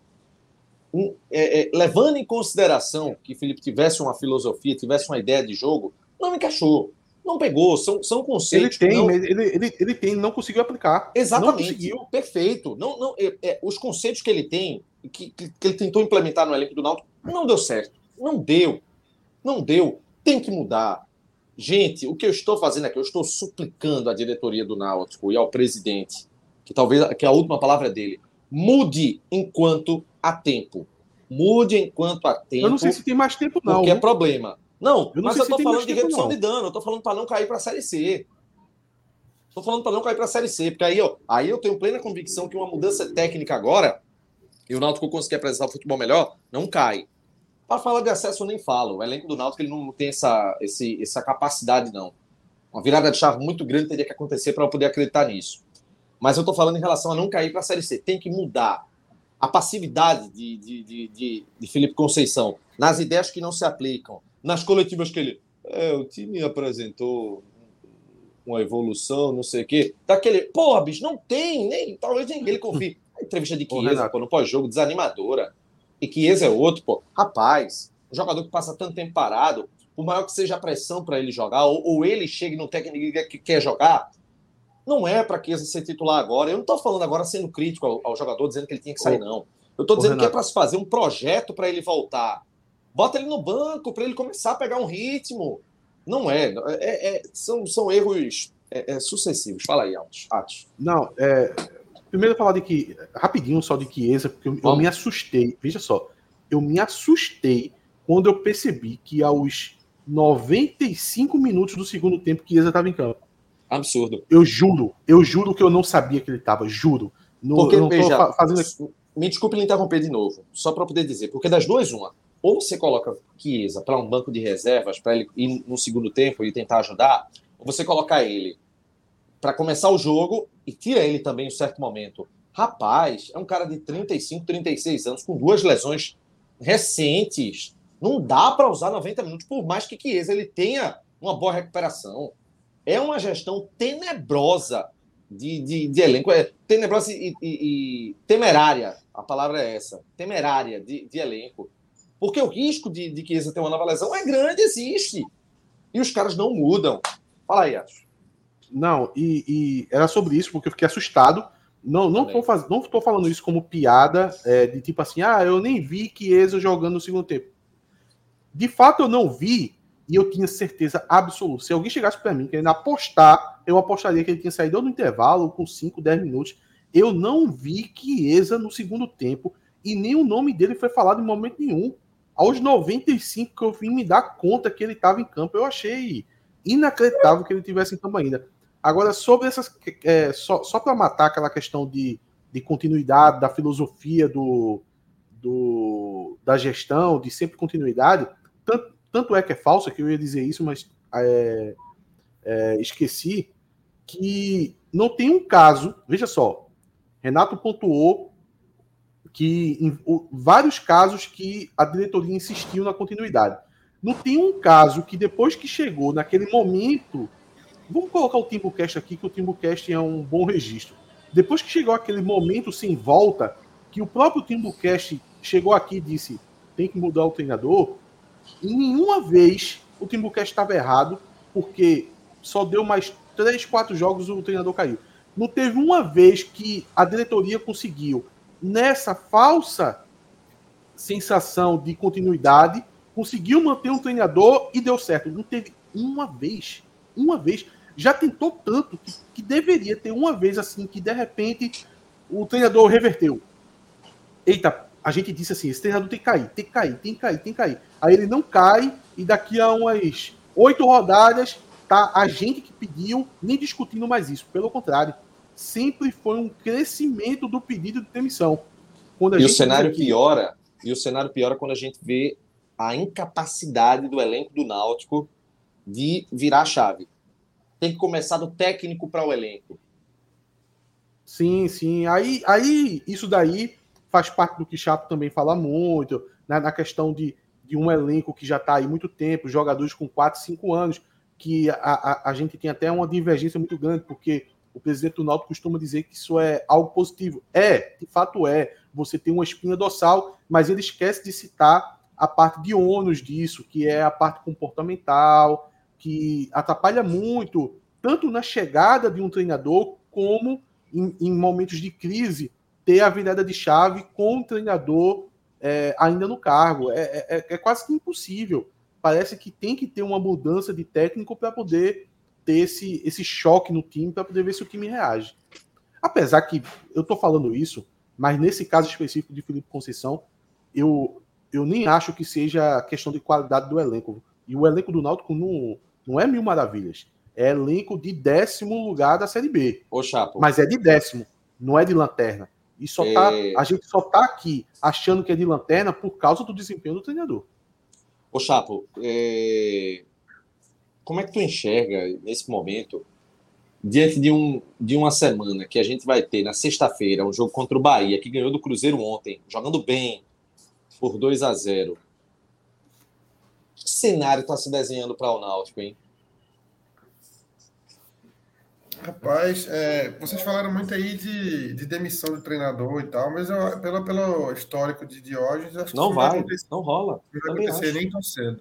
um, é, é levando em consideração que Felipe tivesse uma filosofia, tivesse uma ideia de jogo, não encaixou. Não pegou, são, são conceitos. Ele tem, não... ele, ele, ele tem, não conseguiu aplicar. Exatamente. Perfeito. Não, não, é, é, os conceitos que ele tem, que, que, que ele tentou implementar no elenco do Náutico, não deu certo. Não deu. Não deu. Tem que mudar. Gente, o que eu estou fazendo aqui, eu estou suplicando à diretoria do Náutico e ao presidente, que talvez que a última palavra é dele, mude enquanto há tempo. Mude enquanto há tempo. Eu não sei se tem mais tempo, não. Porque é problema. Não, eu não mas eu estou falando de redução não. de dano, eu estou falando para não cair para a Série C. Estou falando para não cair para a Série C, porque aí, ó, aí eu tenho plena convicção que uma mudança técnica agora, e o Náutico conseguir apresentar o futebol melhor, não cai. Para falar de acesso, eu nem falo. O elenco do Náutico ele não tem essa, esse, essa capacidade, não. Uma virada de chave muito grande teria que acontecer para eu poder acreditar nisso. Mas eu estou falando em relação a não cair para a Série C. Tem que mudar. A passividade de, de, de, de, de Felipe Conceição nas ideias que não se aplicam, nas coletivas que ele. É, o time apresentou uma evolução, não sei o quê. Daquele. Porra, bicho, não tem, nem. Talvez ele confie. A entrevista de Chiesa, no pós-jogo, desanimadora e Chiesa é outro, pô. Rapaz, um jogador que passa tanto tempo parado, por maior que seja a pressão para ele jogar, ou, ou, ele chegue no técnico que quer jogar, não é para Chiesa ser titular agora. Eu não estou falando agora sendo crítico ao, ao, jogador, dizendo que ele tinha que sair, não. Eu estou dizendo Renato. que é para se fazer um projeto para ele voltar. Bota ele no banco para ele começar a pegar um ritmo. Não é. é, é são, são erros é, é, sucessivos. Fala aí, Atos. Não, é, primeiro falar de que. Rapidinho só de Chiesa, porque eu, eu me assustei. Veja só. Eu me assustei quando eu percebi que aos 95 minutos do segundo tempo Chiesa estava em campo. Absurdo. Eu juro, eu juro que eu não sabia que ele estava, juro. No, porque, eu não veja, fazendo... me desculpe lhe interromper de novo, só para poder dizer, porque das duas, uma, ou você coloca Chiesa para um banco de reservas, para ele ir no segundo tempo e tentar ajudar, ou você colocar ele para começar o jogo e tira ele também em um certo momento. Rapaz, é um cara de 35, 36 anos, com duas lesões recentes. Não dá para usar 90 minutos, por mais que Chiesa ele tenha uma boa recuperação. É uma gestão tenebrosa de, de, de elenco. É tenebrosa e, e, e, temerária. A palavra é essa. Temerária de, de elenco. Porque o risco de, de Chiesa ter uma nova lesão é grande, existe. E os caras não mudam. Fala aí, Acho. Não, e, e, era sobre isso, porque eu fiquei assustado. Não, não, tô, faz... não tô falando isso como piada, é, de tipo assim, ah, eu nem vi Chiesa jogando no segundo tempo. De fato, eu não vi e eu tinha certeza absoluta. Se alguém chegasse para mim querendo apostar, eu apostaria que ele tinha saído no intervalo com 5, 10 minutos. Eu não vi Chiesa no segundo tempo e nem o nome dele foi falado em momento nenhum. Aos 95 que eu vim me dar conta que ele estava em campo, eu achei inacreditável que ele tivesse em campo ainda. Agora, sobre essas. É, só só para matar aquela questão de, de continuidade, da filosofia do, do, da gestão, de sempre continuidade, tanto, tanto é que é falsa que eu ia dizer isso, mas é, é, esqueci que não tem um caso. Veja só, Renato pontuou que em o, vários casos que a diretoria insistiu na continuidade. Não tem um caso que depois que chegou naquele momento, vamos colocar o Timbucast aqui, que o Timbucast é um bom registro. Depois que chegou aquele momento sem volta, que o próprio Timbucast chegou aqui e disse tem que mudar o treinador, e nenhuma vez o Timbucast estava errado, porque só deu mais três, quatro jogos o treinador caiu. Não teve uma vez que a diretoria conseguiu, nessa falsa sensação de continuidade, conseguiu manter um treinador e deu certo. Não teve uma vez. Uma vez. Já tentou tanto que, que deveria ter uma vez assim, que de repente o treinador reverteu. Eita, a gente disse assim: esse treinador tem que cair, tem que cair, tem que cair, tem que cair. Aí ele não cai e daqui a umas oito rodadas tá a gente que pediu nem discutindo mais isso. Pelo contrário, sempre foi um crescimento do pedido de demissão. e o cenário piora. E o cenário piora quando a gente vê a incapacidade do elenco do Náutico de virar a chave. Tem que começar do técnico para o elenco. Sim, sim. Aí, aí isso daí faz parte do que Chapo também fala muito, né, na questão de, de um elenco que já está aí muito tempo, jogadores com 4, 5 anos, que a, a, a, gente tem até uma divergência muito grande, porque o presidente do Náutico costuma dizer que isso é algo positivo. É, de fato é. Você tem uma espinha dorsal, mas ele esquece de citar a parte de ônus disso, que é a parte comportamental, que atrapalha muito, tanto na chegada de um treinador, como em, em momentos de crise, ter a virada de chave com o treinador é, ainda no cargo. É, é, é, é, quase que impossível. Parece que tem que ter uma mudança de técnico para poder ter esse, esse choque no time, para poder ver se o time reage. Apesar que eu estou falando isso, mas nesse caso específico de Felipe Conceição, eu, eu nem acho que seja questão de qualidade do elenco. E o elenco do Náutico não, não é mil maravilhas. É elenco de décimo lugar da Série B. Ô, Chapo. Mas é de décimo, não é de lanterna. E só tá, é... a gente só tá aqui achando que é de lanterna por causa do desempenho do treinador. Ô Chapo, é... como é que tu enxerga nesse momento, diante de, um, de uma semana que a gente vai ter na sexta-feira, um jogo contra o Bahia, que ganhou do Cruzeiro ontem, jogando bem, por 2 a 0 Que cenário está se desenhando para o Náutico, hein? Rapaz, é, vocês falaram muito aí de, de demissão do treinador e tal, mas eu, pelo, pelo histórico de Diógenes, acho não que vai, não, vai não rola. Não vai acontecer nem tão cedo.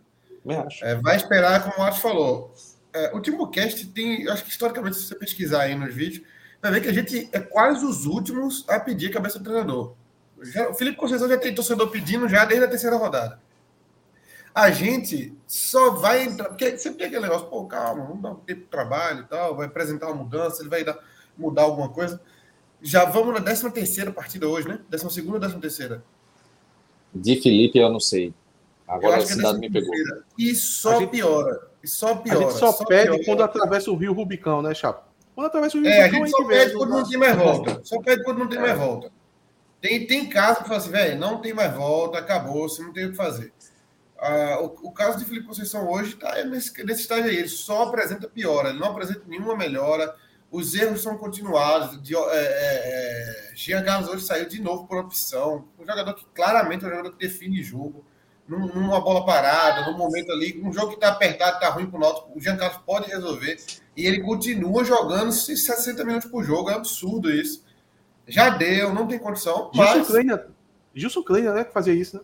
É, vai esperar, como o Marcos falou. É, o Timocast tem, acho que historicamente, se você pesquisar aí nos vídeos, vai ver que a gente é quase os últimos a pedir cabeça do treinador. Já, o Felipe Conceição já tem torcedor pedindo já desde a terceira rodada. A gente só vai entrar, porque sempre tem aquele negócio, pô, calma, vamos dar um tempo de trabalho e tal, vai apresentar uma mudança, ele vai dar, mudar alguma coisa. Já vamos na 13 terceira partida hoje, né? 12 segunda ou 13 terceira? De Felipe eu não sei. Agora a é cidade é me pegou. E só gente, piora. E só piora. A gente só, só pede piora. quando atravessa o Rio Rubicão, né, Chapo? Quando atravessa o Rio é, Rubicão, a gente só pede quando não tem mais volta. Só pede quando não tem mais volta. Tem, tem caso que fala assim, velho, não tem mais volta, acabou, você não tem o que fazer. Ah, o, o, caso de Felipe Conceição hoje está nesse, nesse estágio aí. Ele só apresenta piora, ele não apresenta nenhuma melhora. Os erros são continuados. De, é, é, é, Jean Carlos hoje saiu de novo por opção. Um jogador que claramente é um jogador que define jogo. Num, numa bola parada, num momento ali, um jogo que está apertado, está ruim para o Náutico, o Jean Carlos pode resolver. E ele continua jogando 60 minutos por jogo. É absurdo isso. Já deu, não tem condição. Mas... Gilson Kleiner, Gilson Kleiner, né, que fazia isso, né?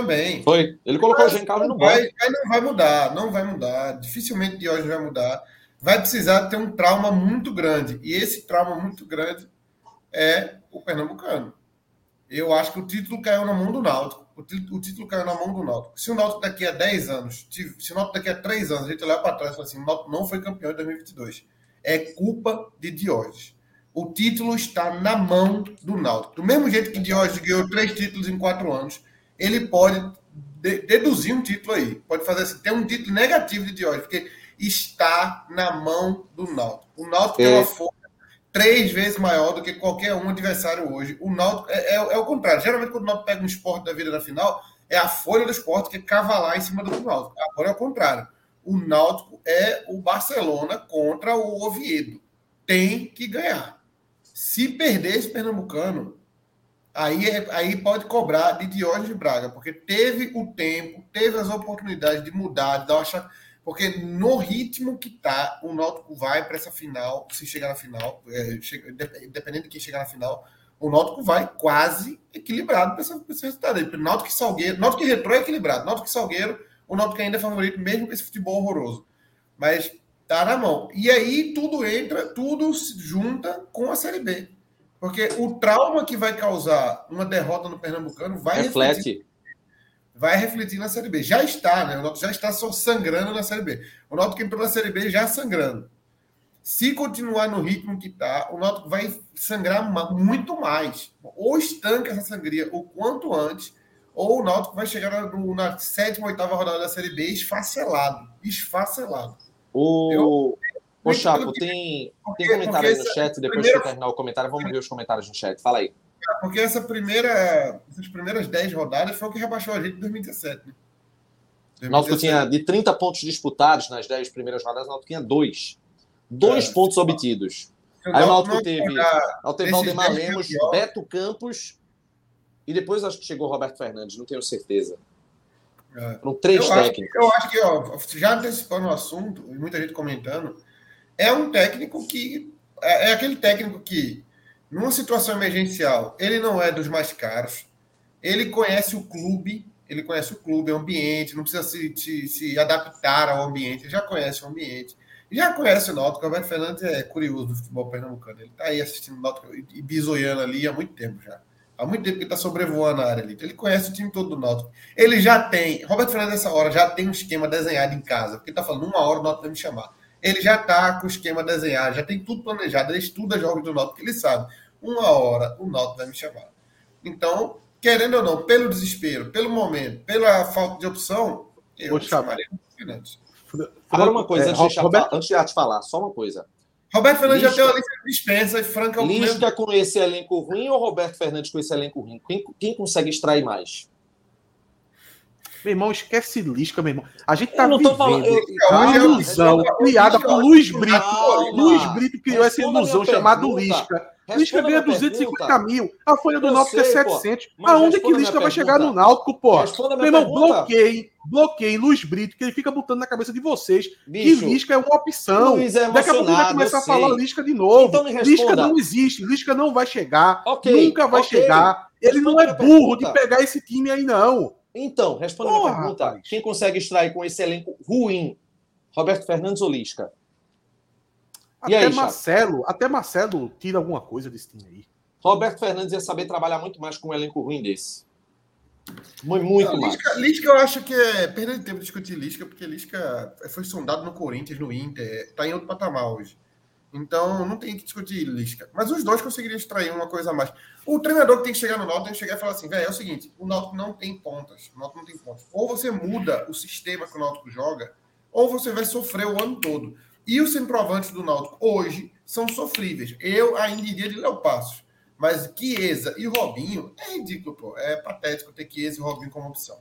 Também. Foi. Ele colocou mas, o Jean Carlos no banco. Vai, não vai mudar, não vai mudar. Dificilmente de hoje vai mudar. Vai precisar ter um trauma muito grande. E esse trauma muito grande é o Pernambucano. Eu acho que o título caiu na mão do Náutico. O título, o título caiu na mão do Náutico. Se o Náutico daqui a 10 anos, se o Náutico daqui a 3 anos, a gente olhar para trás e falar assim, o Náutico não foi campeão em 2022. É culpa de Diógenes. O título está na mão do Náutico. Do mesmo jeito que Diógenes ganhou três títulos em quatro anos, ele pode de, deduzir um título aí. Pode fazer assim, tem um título negativo de Diógenes, porque está na mão do Náutico. O Náutico é. tem uma força três vezes maior do que qualquer um adversário hoje. O Náutico é, é, é, o contrário. Geralmente, quando o Náutico pega um esporte da vida na final, é a folha do esporte que cavalar em cima do Náutico. Agora é o contrário. O Náutico é o Barcelona contra o Oviedo. Tem que ganhar. Se perder esse Pernambucano, aí, aí pode cobrar de Diógenes Braga, porque teve o tempo, teve as oportunidades de mudar, de dar uma porque no ritmo que tá, o Náutico vai para essa final, se chegar na final, é, chega, dependendo de quem chegar na final, o Náutico vai quase equilibrado para esse resultado. Aí. Náutico e Salgueiro, Náutico e Retrô é equilibrado. Náutico e Salgueiro, o Náutico ainda é favorito, mesmo com esse futebol horroroso. Mas tá na mão. E aí tudo entra, tudo se junta com a Série B. Porque o trauma que vai causar uma derrota no Pernambucano vai reflete. Refletir, vai refletir na Série B. Já está, né? O Náutico já está só sangrando na Série B. O Náutico entrou na Série B já sangrando. Se continuar no ritmo que está, o Náutico vai sangrar muito mais. Ou estanca essa sangria o quanto antes, ou o Náutico vai chegar na, na sétima, oitava rodada da Série B esfacelado. Esfacelado. O, eu, Ô, Chapo, tem, tem comentário aí no chat, depois primeira... que terminar o comentário, vamos ver os comentários no chat. Fala aí. Porque essa primeira, essas primeiras 10 rodadas foi o que rebaixou a gente em 2017. Né? O Náutico tinha de 30 pontos disputados nas 10 primeiras rodadas, o Náutico tinha dois. Dois é, pontos obtidos. Aí o Náutico teve, teve Valdemar Lemos, Beto Campos e depois acho que chegou Roberto Fernandes, não tenho certeza. É. Foram três eu técnicos. Acho, eu acho que, ó, já antecipando o assunto, e muita gente comentando, é um técnico que é, é, aquele técnico que, numa situação emergencial, ele não é dos mais caros, ele conhece o clube, ele conhece o clube, o ambiente, não precisa se, se, se adaptar ao ambiente, já conhece o ambiente, já conhece o Náutico. O Alberto Fernandes é curioso do futebol pernambucano, ele está aí assistindo o Náutico e bisoiando ali há muito tempo já. Há muito tempo que está sobrevoando a área ali. Ele conhece o time todo do Náutico. Ele já tem. Roberto Fernandes, nessa hora, já tem um esquema desenhado em casa. Porque ele está falando, uma hora o Náutico vai me chamar ele já está com o esquema desenhado, já tem tudo planejado, ele estuda jogos do Náutico, ele sabe. Uma hora o Náutico vai me chamar. Então, querendo ou não, pelo desespero, pelo momento, pela falta de opção, eu Vou chamaria o Fernandes. Agora uma coisa, é, antes, de Roberto... antes de te falar, só uma coisa. Roberto Fernandes Lisca, já tem uma lista de dispensa e Franca... Lisca com esse elenco ruim ou Roberto Fernandes com esse elenco ruim? Quem, quem consegue extrair mais? Meu irmão, esquece Lisca, meu irmão. A gente tá vivendo falando, eu, uma ilusão criada por Luiz Brito. Calma. Luiz Brito criou essa ilusão chamada Lisca. Lisca ganha 250 pergunta. mil. A folha do Náutico é 700. Aonde que Lisca vai chegar no Náutico, pô? Meu irmão, bloqueei, bloqueei Luiz Brito, que ele fica botando na cabeça de vocês Bicho, que Lisca é uma opção. É Daqui a pouco vai começar a falar Lisca de novo. Então Lisca não existe, Lisca não vai chegar, okay, nunca vai okay. chegar. Ele não é burro de pegar esse time aí, não. Então, responda a pergunta. Rapaz. Quem consegue extrair com esse elenco ruim? Roberto Fernandes ou Lisca? E até aí, Marcelo, até Marcelo tira alguma coisa desse time aí. Roberto Fernandes ia saber trabalhar muito mais com um elenco ruim desse. Muito, Não, mais. Lisca, Lisca, eu acho que é perda de tempo discutir Lisca, porque Lisca foi sondado no Corinthians, no Inter, tá em outro patamar hoje. Então não tem que discutir Lisca. Mas os dois conseguiriam extrair uma coisa a mais. O treinador que tem que chegar no Náutico tem que chegar e falar assim, velho, é o seguinte, o Náutico não tem pontas. O Náutico não tem pontas. Ou você muda o sistema que o Náutico joga, ou você vai sofrer o ano todo. E os centroavantes do Náutico hoje são sofríveis. Eu ainda iria de Léo Passos. Mas Chiesa e Robinho é ridículo, pô. É patético ter Chiesa e Robinho como opção.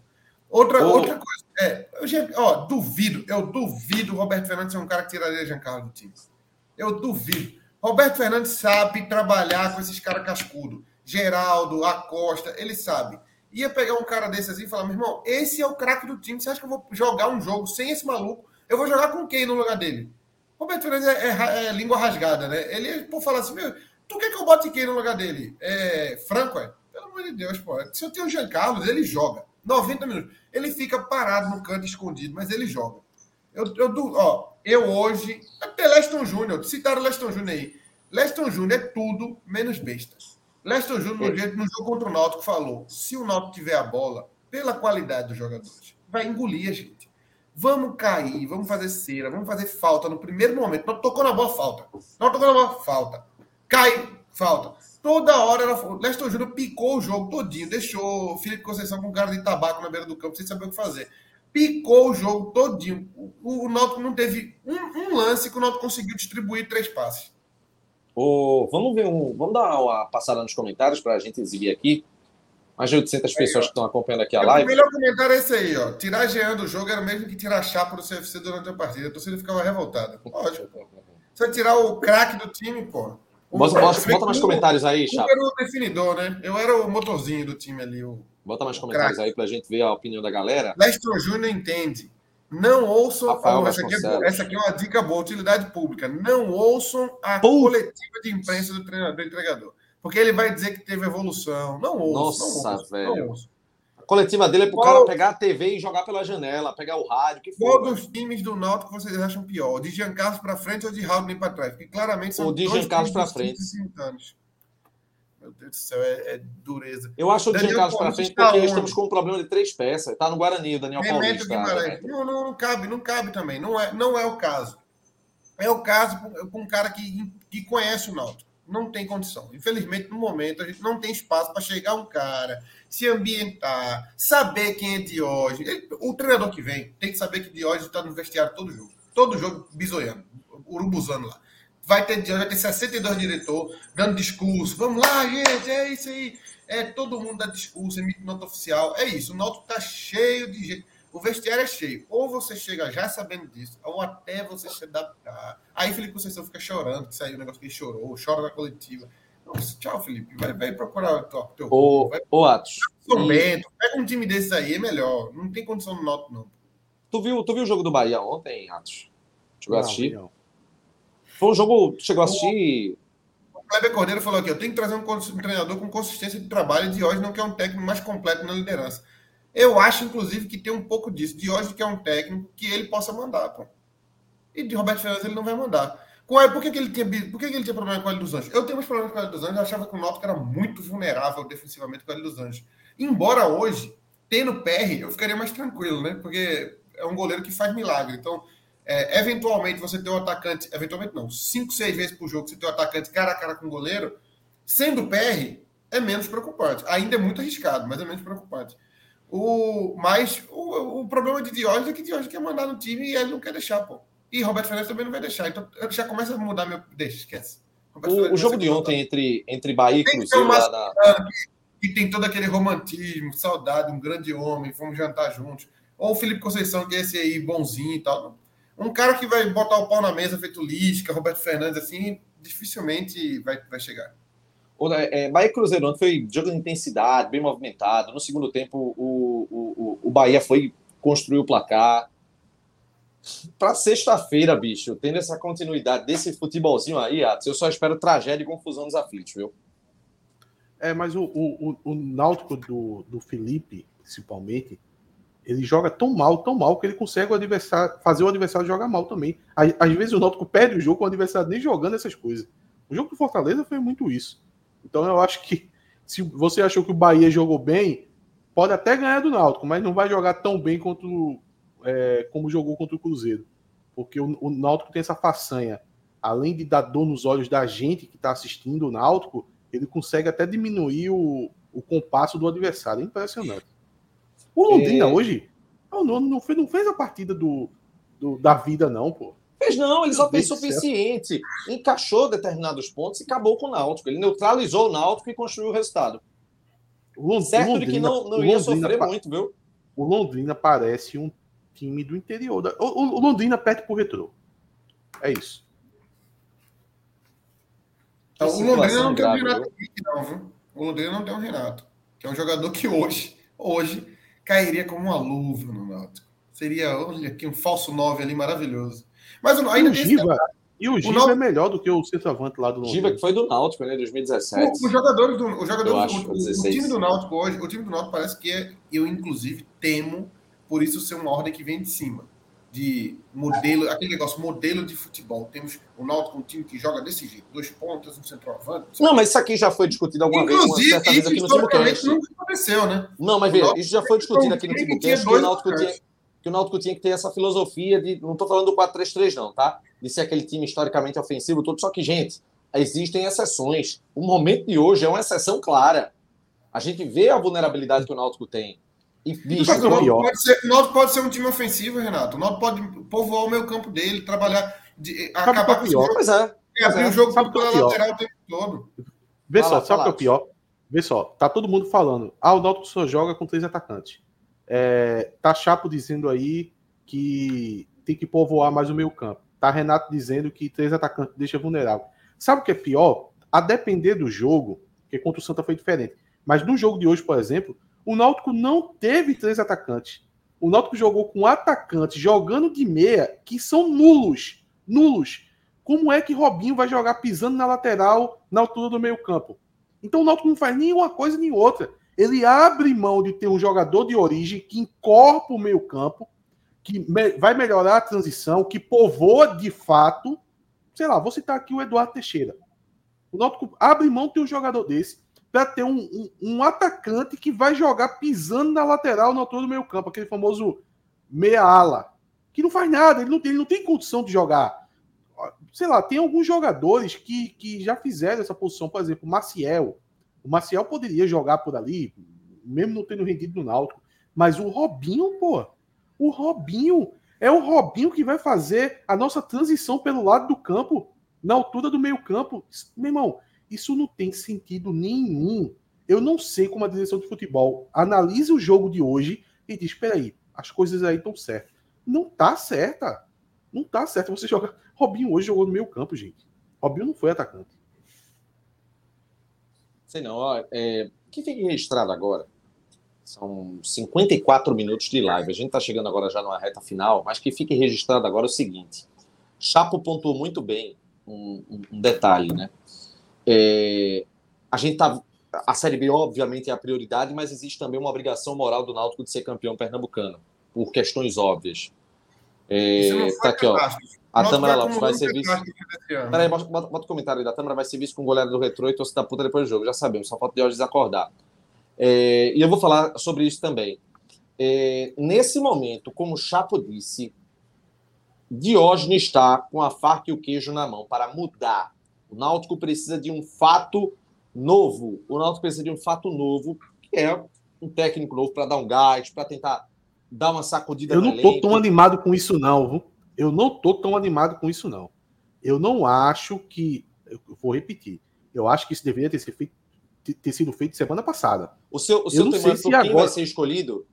Outra, oh. outra coisa, é, eu já, ó, duvido, eu duvido o Roberto Fernandes ser um cara que tiraria Giancarlo do time. Eu duvido. Roberto Fernandes sabe trabalhar com esses caras cascudo. Geraldo, Acosta, ele sabe. Ia pegar um cara desse assim e falar, meu irmão, esse é o craque do time. Você acha que eu vou jogar um jogo sem esse maluco? Eu vou jogar com quem no lugar dele? Roberto Fernandes é, é, é língua rasgada, né? Ele, por falar assim, meu, tu quer que eu bote quem no lugar dele? É Franco, é? Pelo amor de Deus, pô. Se eu tenho o Jean Carlos, ele joga. 90 minutos. Ele fica parado no canto escondido, mas ele joga. Eu, eu, ó, eu hoje. Até Leston Júnior, citaram Leston Júnior aí. Leston Júnior é tudo menos besta. Leston Júnior, no, no jogo contra o Náutico, falou: se o Náutico tiver a bola, pela qualidade dos jogadores, vai engolir a gente. Vamos cair, vamos fazer cera, vamos fazer falta no primeiro momento. Não tocou na bola, falta. Não tocou na bola, falta. Cai, falta. Toda hora era. Leston Júnior picou o jogo todinho, deixou o Felipe Conceição com cara de tabaco na beira do campo, sem saber o que fazer. Picou o jogo todinho. O, o Náutico não teve um, um, lance que o Náutico conseguiu distribuir três passes. Oh, vamos ver um. Vamos dar uma passada nos comentários para a gente exibir aqui mais de 800 pessoas que estão acompanhando aqui a live. O melhor comentário é esse aí, ó. Tirar Jean do jogo era o mesmo que tirar chapa do CFC durante a partida. A torcida ficava revoltada. Lógico. Você tirar o craque do time, pô. Bota, bota, bota mais comentários aí, Chapa. Eu era o definidor, né? Eu era o motorzinho do time ali. O, bota mais comentários crack. aí pra gente ver a opinião da galera. Leston Júnior entende. Não ouçam. Oh, essa, aqui é, essa, aqui é, uma dica boa, utilidade pública. Não ouçam a Pum. coletiva de imprensa do treinador do entregador. Porque ele vai dizer que teve evolução. Não ouça. Nossa, não ouça, velho. Não ouça. A coletiva dele é pro Qual... cara pegar a TV e jogar pela janela, pegar o rádio. Que Qual dos times do Náutico vocês acham pior? De Jean Carlos para frente ou de Raul para trás? Porque claramente são o de Jean Carlos para frente. Anos. Meu Deus do céu, é, é dureza. Eu acho o Jean Carlos para frente porque onde? estamos com um problema de três peças. Está no Guarani, o Daniel Paulista. Não, não, não cabe, não cabe também. Não é, não é o caso. É o caso com um cara que, que conhece o Náutico não tem condição. Infelizmente, no momento, a gente não tem espaço para chegar um cara, se ambientar, saber quem é Diógenes. Ele, o treinador que vem tem que saber que Diógenes está no vestiário todo jogo. Todo jogo bisoiando, urubuzando lá. Vai ter vai ter 62 diretor dando discurso. Vamos lá, gente, é isso aí. É, todo mundo dá discurso, emite nota oficial. É isso, o Náutico está cheio de gente. O vestiário é cheio. Ou você chega já sabendo disso, ou até você se adaptar. Aí Felipe Conceição fica chorando, que saiu o negócio que ele chorou, chora na coletiva. Nossa, tchau, Felipe. Vai, vai procurar o teu. Ô, vai, ô Atos. Momento. Pega um time desses aí, é melhor. Não tem condição no Náutico, não. Tu viu, tu viu o jogo do Bahia ontem, Atos? Chegou a assistir? Não. Foi um jogo. Chegou a assistir. O Kleber Cordeiro falou aqui: eu tenho que trazer um, treinador com consistência de trabalho. De hoje não quer um técnico mais completo na liderança. Eu acho, inclusive, que tem um pouco disso. De hoje que é um técnico que ele possa mandar, pô. E de Roberto Fernandes ele não vai mandar. Por que, que, ele tinha, por que, que ele tinha problema com o L dos Anjos? Eu tenho uns problemas com o L dos Anjos, eu achava que o Náutico era muito vulnerável defensivamente com o L dos Anjos. Embora hoje, tendo PR, eu ficaria mais tranquilo, né? Porque é um goleiro que faz milagre. Então, é, eventualmente, você ter um atacante, eventualmente não, cinco, seis vezes por jogo, você ter um atacante cara a cara com o goleiro, sendo PR, é menos preocupante. Ainda é muito arriscado, mas é menos preocupante. O, mas o, o problema de Diógenes é que Diógenes quer mandar no time e ele não quer deixar, pô. E Roberto Fernandes também não vai deixar. Então já começa a mudar meu. Deixa, esquece. O, o, jogo de ontem entre, entre Bahia e Cruzeiro. Lá na... que, tem todo aquele romantismo, saudade, um grande homem, fomos jantar juntos. Ou o Felipe Conceição, que é esse aí bonzinho e tal. Um cara que vai botar o pau na mesa feito Lisca, Roberto Fernandes, assim, dificilmente vai, vai chegar. É, Bahia e Cruzeiro ontem foi jogo de intensidade, bem movimentado. No segundo tempo, o, o, o Bahia foi construir o placar. Para sexta-feira, bicho, tendo essa continuidade desse futebolzinho aí, Atos, eu só espero tragédia e confusão nos aflitos, viu? É, mas o, o, o Náutico do, do Felipe principalmente, ele joga tão mal, tão mal, que ele consegue o adversário, fazer o adversário jogar mal também. Às, vezes o Náutico perde o jogo com o adversário nem jogando essas coisas. O jogo do Fortaleza foi muito isso. Então eu acho que se você achou que o Bahia jogou bem, pode até ganhar do Náutico, mas não vai jogar tão bem quanto, é, como jogou contra o Cruzeiro. Porque o, o Náutico tem essa façanha. Além de dar dor nos olhos da gente que está assistindo o Náutico, ele consegue até diminuir o, o compasso do adversário. É impressionante. O Londrina é... hoje não, não, fez, não fez a partida do, do, da vida, não, pô. Fez não, ele só fez suficiente. Encaixou determinados pontos e acabou com o Náutico. Ele neutralizou o Náutico e construiu o resultado. O Londrina, certo Londrina, de que não, não ia sofrer muito, viu? O Londrina parece um time do interior. Da... O, o, Londrina perde pro retrô. É isso. Então, o Londrina não tem um Renato não, viu? O Londrina não tem um Renato. Que é um jogador que hoje, hoje cairia como uma luva no Náutico. Seria, olha aqui, um falso 9 ali maravilhoso. Mas ainda e o Giva, e o Giva Náutico... é melhor do que o centroavante lá do Náutico. Giva que foi do Náutico, né, 2017. Os jogadores do, o, jogador, acho, o, o, time do Náutico hoje, o time do Náutico parece que é, eu inclusive temo por isso ser uma ordem que vem de cima de modelo, aquele negócio, modelo de futebol. Temos o Náutico um time que joga desse jeito, dois pontas, um centroavante. Não, mas isso aqui já foi discutido alguma Inclusive, vez. Inclusive, isso historicamente nunca aconteceu, né? Não, mas veja, isso já foi discutido aqui no Timbucast, que, que o Náutico tinha que o Náutico tinha que ter essa filosofia de, não estou falando do 4-3-3 não, tá? De ser aquele time historicamente ofensivo todo, só que, gente, existem exceções. O momento de hoje é uma exceção clara. A gente vê a vulnerabilidade que o Náutico tem. E, bicho, o, Náutico pode ser, o pode ser um time ofensivo, Renato. O Náutico pode povoar o meio campo dele, trabalhar, de, acabar com o jogo. Pois é. é abrir é. o jogo sabe pela é lateral o tempo todo. Vê fala, só, sabe o que é o pior? Vê só, tá todo mundo falando. Ah, o Náutico só joga com três atacantes. É, tá Chapo dizendo aí que tem que povoar mais o meio campo. Tá Renato dizendo que três atacantes deixa vulnerável. Sabe o que é pior? A depender do jogo, que contra o Santa foi diferente. Mas no jogo de hoje, por exemplo, o Náutico não teve três atacantes. O Náutico jogou com atacantes jogando de meia que são nulos. Nulos. Como é que Robinho vai jogar pisando na lateral na altura do meio-campo? Então o Náutico não faz nenhuma coisa nem outra. Ele abre mão de ter um jogador de origem que encorpa o meio-campo, que me vai melhorar a transição, que povoa de fato. Sei lá, vou citar aqui o Eduardo Teixeira. O Náutico abre mão de ter um jogador desse para ter um, um, um, atacante que vai jogar pisando na lateral na altura do meio campo, aquele famoso meia-ala, que não faz nada, ele não, ele não tem condição de jogar. Sei lá, tem alguns jogadores que, que já fizeram essa posição, por exemplo, o Maciel. O Maciel poderia jogar por ali, mesmo não tendo rendido no Náutico, mas o Robinho, pô, o Robinho é o Robinho que vai fazer a nossa transição pelo lado do campo, na altura do meio campo. Meu irmão, isso não tem sentido nenhum. Eu não sei como a direção de futebol analisa o jogo de hoje e diz: espera aí, as coisas aí estão certas. Não tá certa. Não tá certo. Você joga. Robinho hoje jogou no meio campo, gente. Robinho não foi atacante. Sei não. Ó, é, que fique registrado agora. São 54 minutos de live. A gente está chegando agora já numa reta final, mas que fique registrado agora o seguinte: Chapo pontuou muito bem um, um detalhe, né? É, a gente tá. A Série B, obviamente, é a prioridade, mas existe também uma obrigação moral do Náutico de ser campeão pernambucano, por questões óbvias. É, tá aqui, ó. A Tâmara Lopes vai ser visto. Peraí, bota, bota o comentário aí da Tâmara, vai ser visto com goleiro do Retro e torcida da puta depois do jogo, já sabemos, só falta de hoje desacordar. É, e eu vou falar sobre isso também. É, nesse momento, como o Chapo disse, Diógenes está com a faca e o queijo na mão para mudar o Náutico precisa de um fato novo. O Náutico precisa de um fato novo, que é um técnico novo para dar um gás, para tentar dar uma sacudida Eu não estou tão animado com isso, não. Viu? Eu não estou tão animado com isso, não. Eu não acho que. Eu vou repetir. Eu acho que isso deveria ter, feito, ter sido feito semana passada. O seu, o seu tema se agora... vai ser escolhido?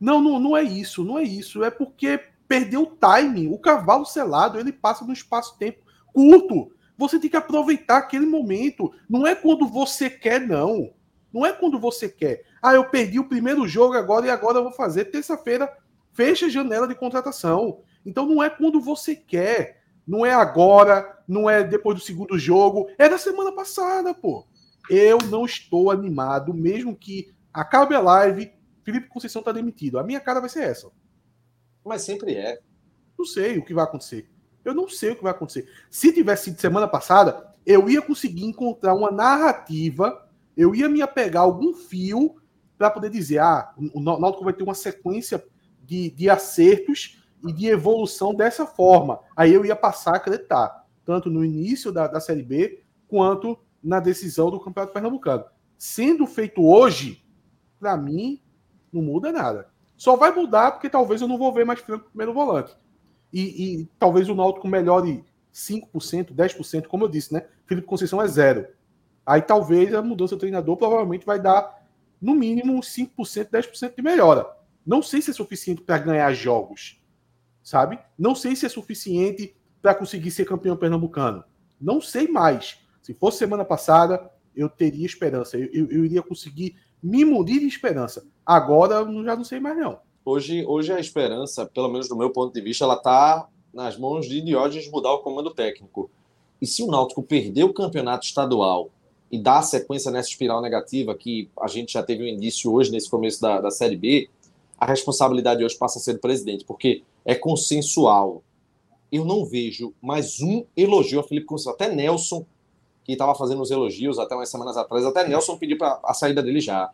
Não, não, não é isso, não é isso. É porque perdeu o timing. O cavalo selado, ele passa no espaço-tempo curto. Você tem que aproveitar aquele momento. Não é quando você quer, não. Não é quando você quer. Ah, eu perdi o primeiro jogo agora e agora eu vou fazer. Terça-feira, fecha a janela de contratação. Então não é quando você quer. Não é agora, não é depois do segundo jogo. É da semana passada, pô. Eu não estou animado, mesmo que Acabe a live, Felipe Conceição tá demitido. A minha cara vai ser essa. Mas sempre é. Não sei o que vai acontecer. Eu não sei o que vai acontecer. Se tivesse sido semana passada, eu ia conseguir encontrar uma narrativa, eu ia me apegar algum fio para poder dizer: ah, o Náutico vai ter uma sequência de, de acertos e de evolução dessa forma. Aí eu ia passar a acreditar, tanto no início da, da Série B, quanto na decisão do Campeonato Pernambucano. Sendo feito hoje, para mim, não muda nada. Só vai mudar porque talvez eu não vou ver mais Franco primeiro volante. E, e talvez o Náutico melhore 5%, 10%, como eu disse, né? Felipe Conceição é zero. Aí talvez a mudança do treinador provavelmente vai dar, no mínimo, 5%, 10% de melhora. Não sei se é suficiente para ganhar jogos, sabe? Não sei se é suficiente para conseguir ser campeão pernambucano. Não sei mais. Se fosse semana passada, eu teria esperança. Eu, eu, eu iria conseguir me munir de esperança. Agora, eu já não sei mais não. Hoje, hoje a esperança, pelo menos do meu ponto de vista, ela está nas mãos de Diógenes mudar o comando técnico. E se o Náutico perder o campeonato estadual e dar sequência nessa espiral negativa que a gente já teve um indício hoje nesse começo da, da Série B, a responsabilidade hoje passa a ser do presidente, porque é consensual. Eu não vejo mais um elogio a Felipe Conceição. Até Nelson, que estava fazendo os elogios até umas semanas atrás, até Nelson pediu para a saída dele já.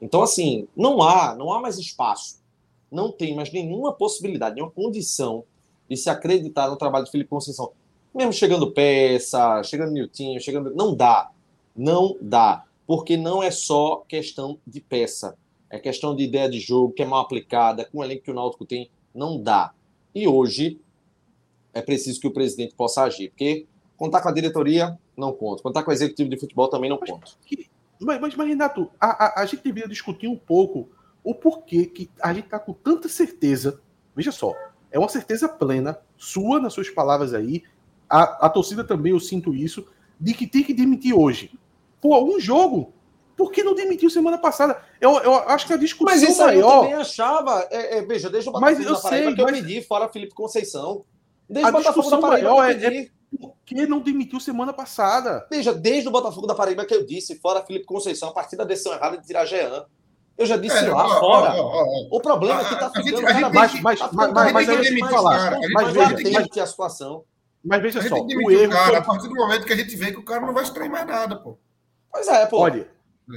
Então, assim, não há, não há mais espaço. Não tem mais nenhuma possibilidade, nenhuma condição de se acreditar no trabalho de Felipe Conceição. Mesmo chegando peça, chegando Niltinho, chegando. Não dá. Não dá. Porque não é só questão de peça. É questão de ideia de jogo que é mal aplicada, com o elenco que o Náutico tem, não dá. E hoje é preciso que o presidente possa agir, porque contar com a diretoria, não conto. Contar com o executivo de futebol também não conto. Mas, mas, mas Renato, a, a, a, gente deveria discutir um pouco o porquê que a gente está com tanta certeza. Veja só, é uma certeza plena, sua nas suas palavras aí. A, a torcida também, eu sinto isso, de que tem que demitir hoje. Pô, um jogo por que não demitiu semana passada? Eu, eu acho que a discussão mas isso maior... eu também achava. É, é, veja, desde o Botafogo mas eu da Paraíba sei, que eu pedi, fora Felipe Conceição. Desde a o Botafogo da Paraíba maior eu. É, é por que não demitiu semana passada? Veja, desde o Botafogo da Paraíba que eu disse, fora Felipe Conceição, a partir da decisão errada de tirar Jean. Eu já disse é, lá ó, fora. Ó, ó, o problema é que está ficando cada vez mais. Mas, mas, mas, mas, mas, mas, falar. Mas, veja, que a situação. Mas veja só, o erro. Cara, A partir do momento que a gente vê que o cara não vai extrair mais nada, pô. Pois é, pô. Olha,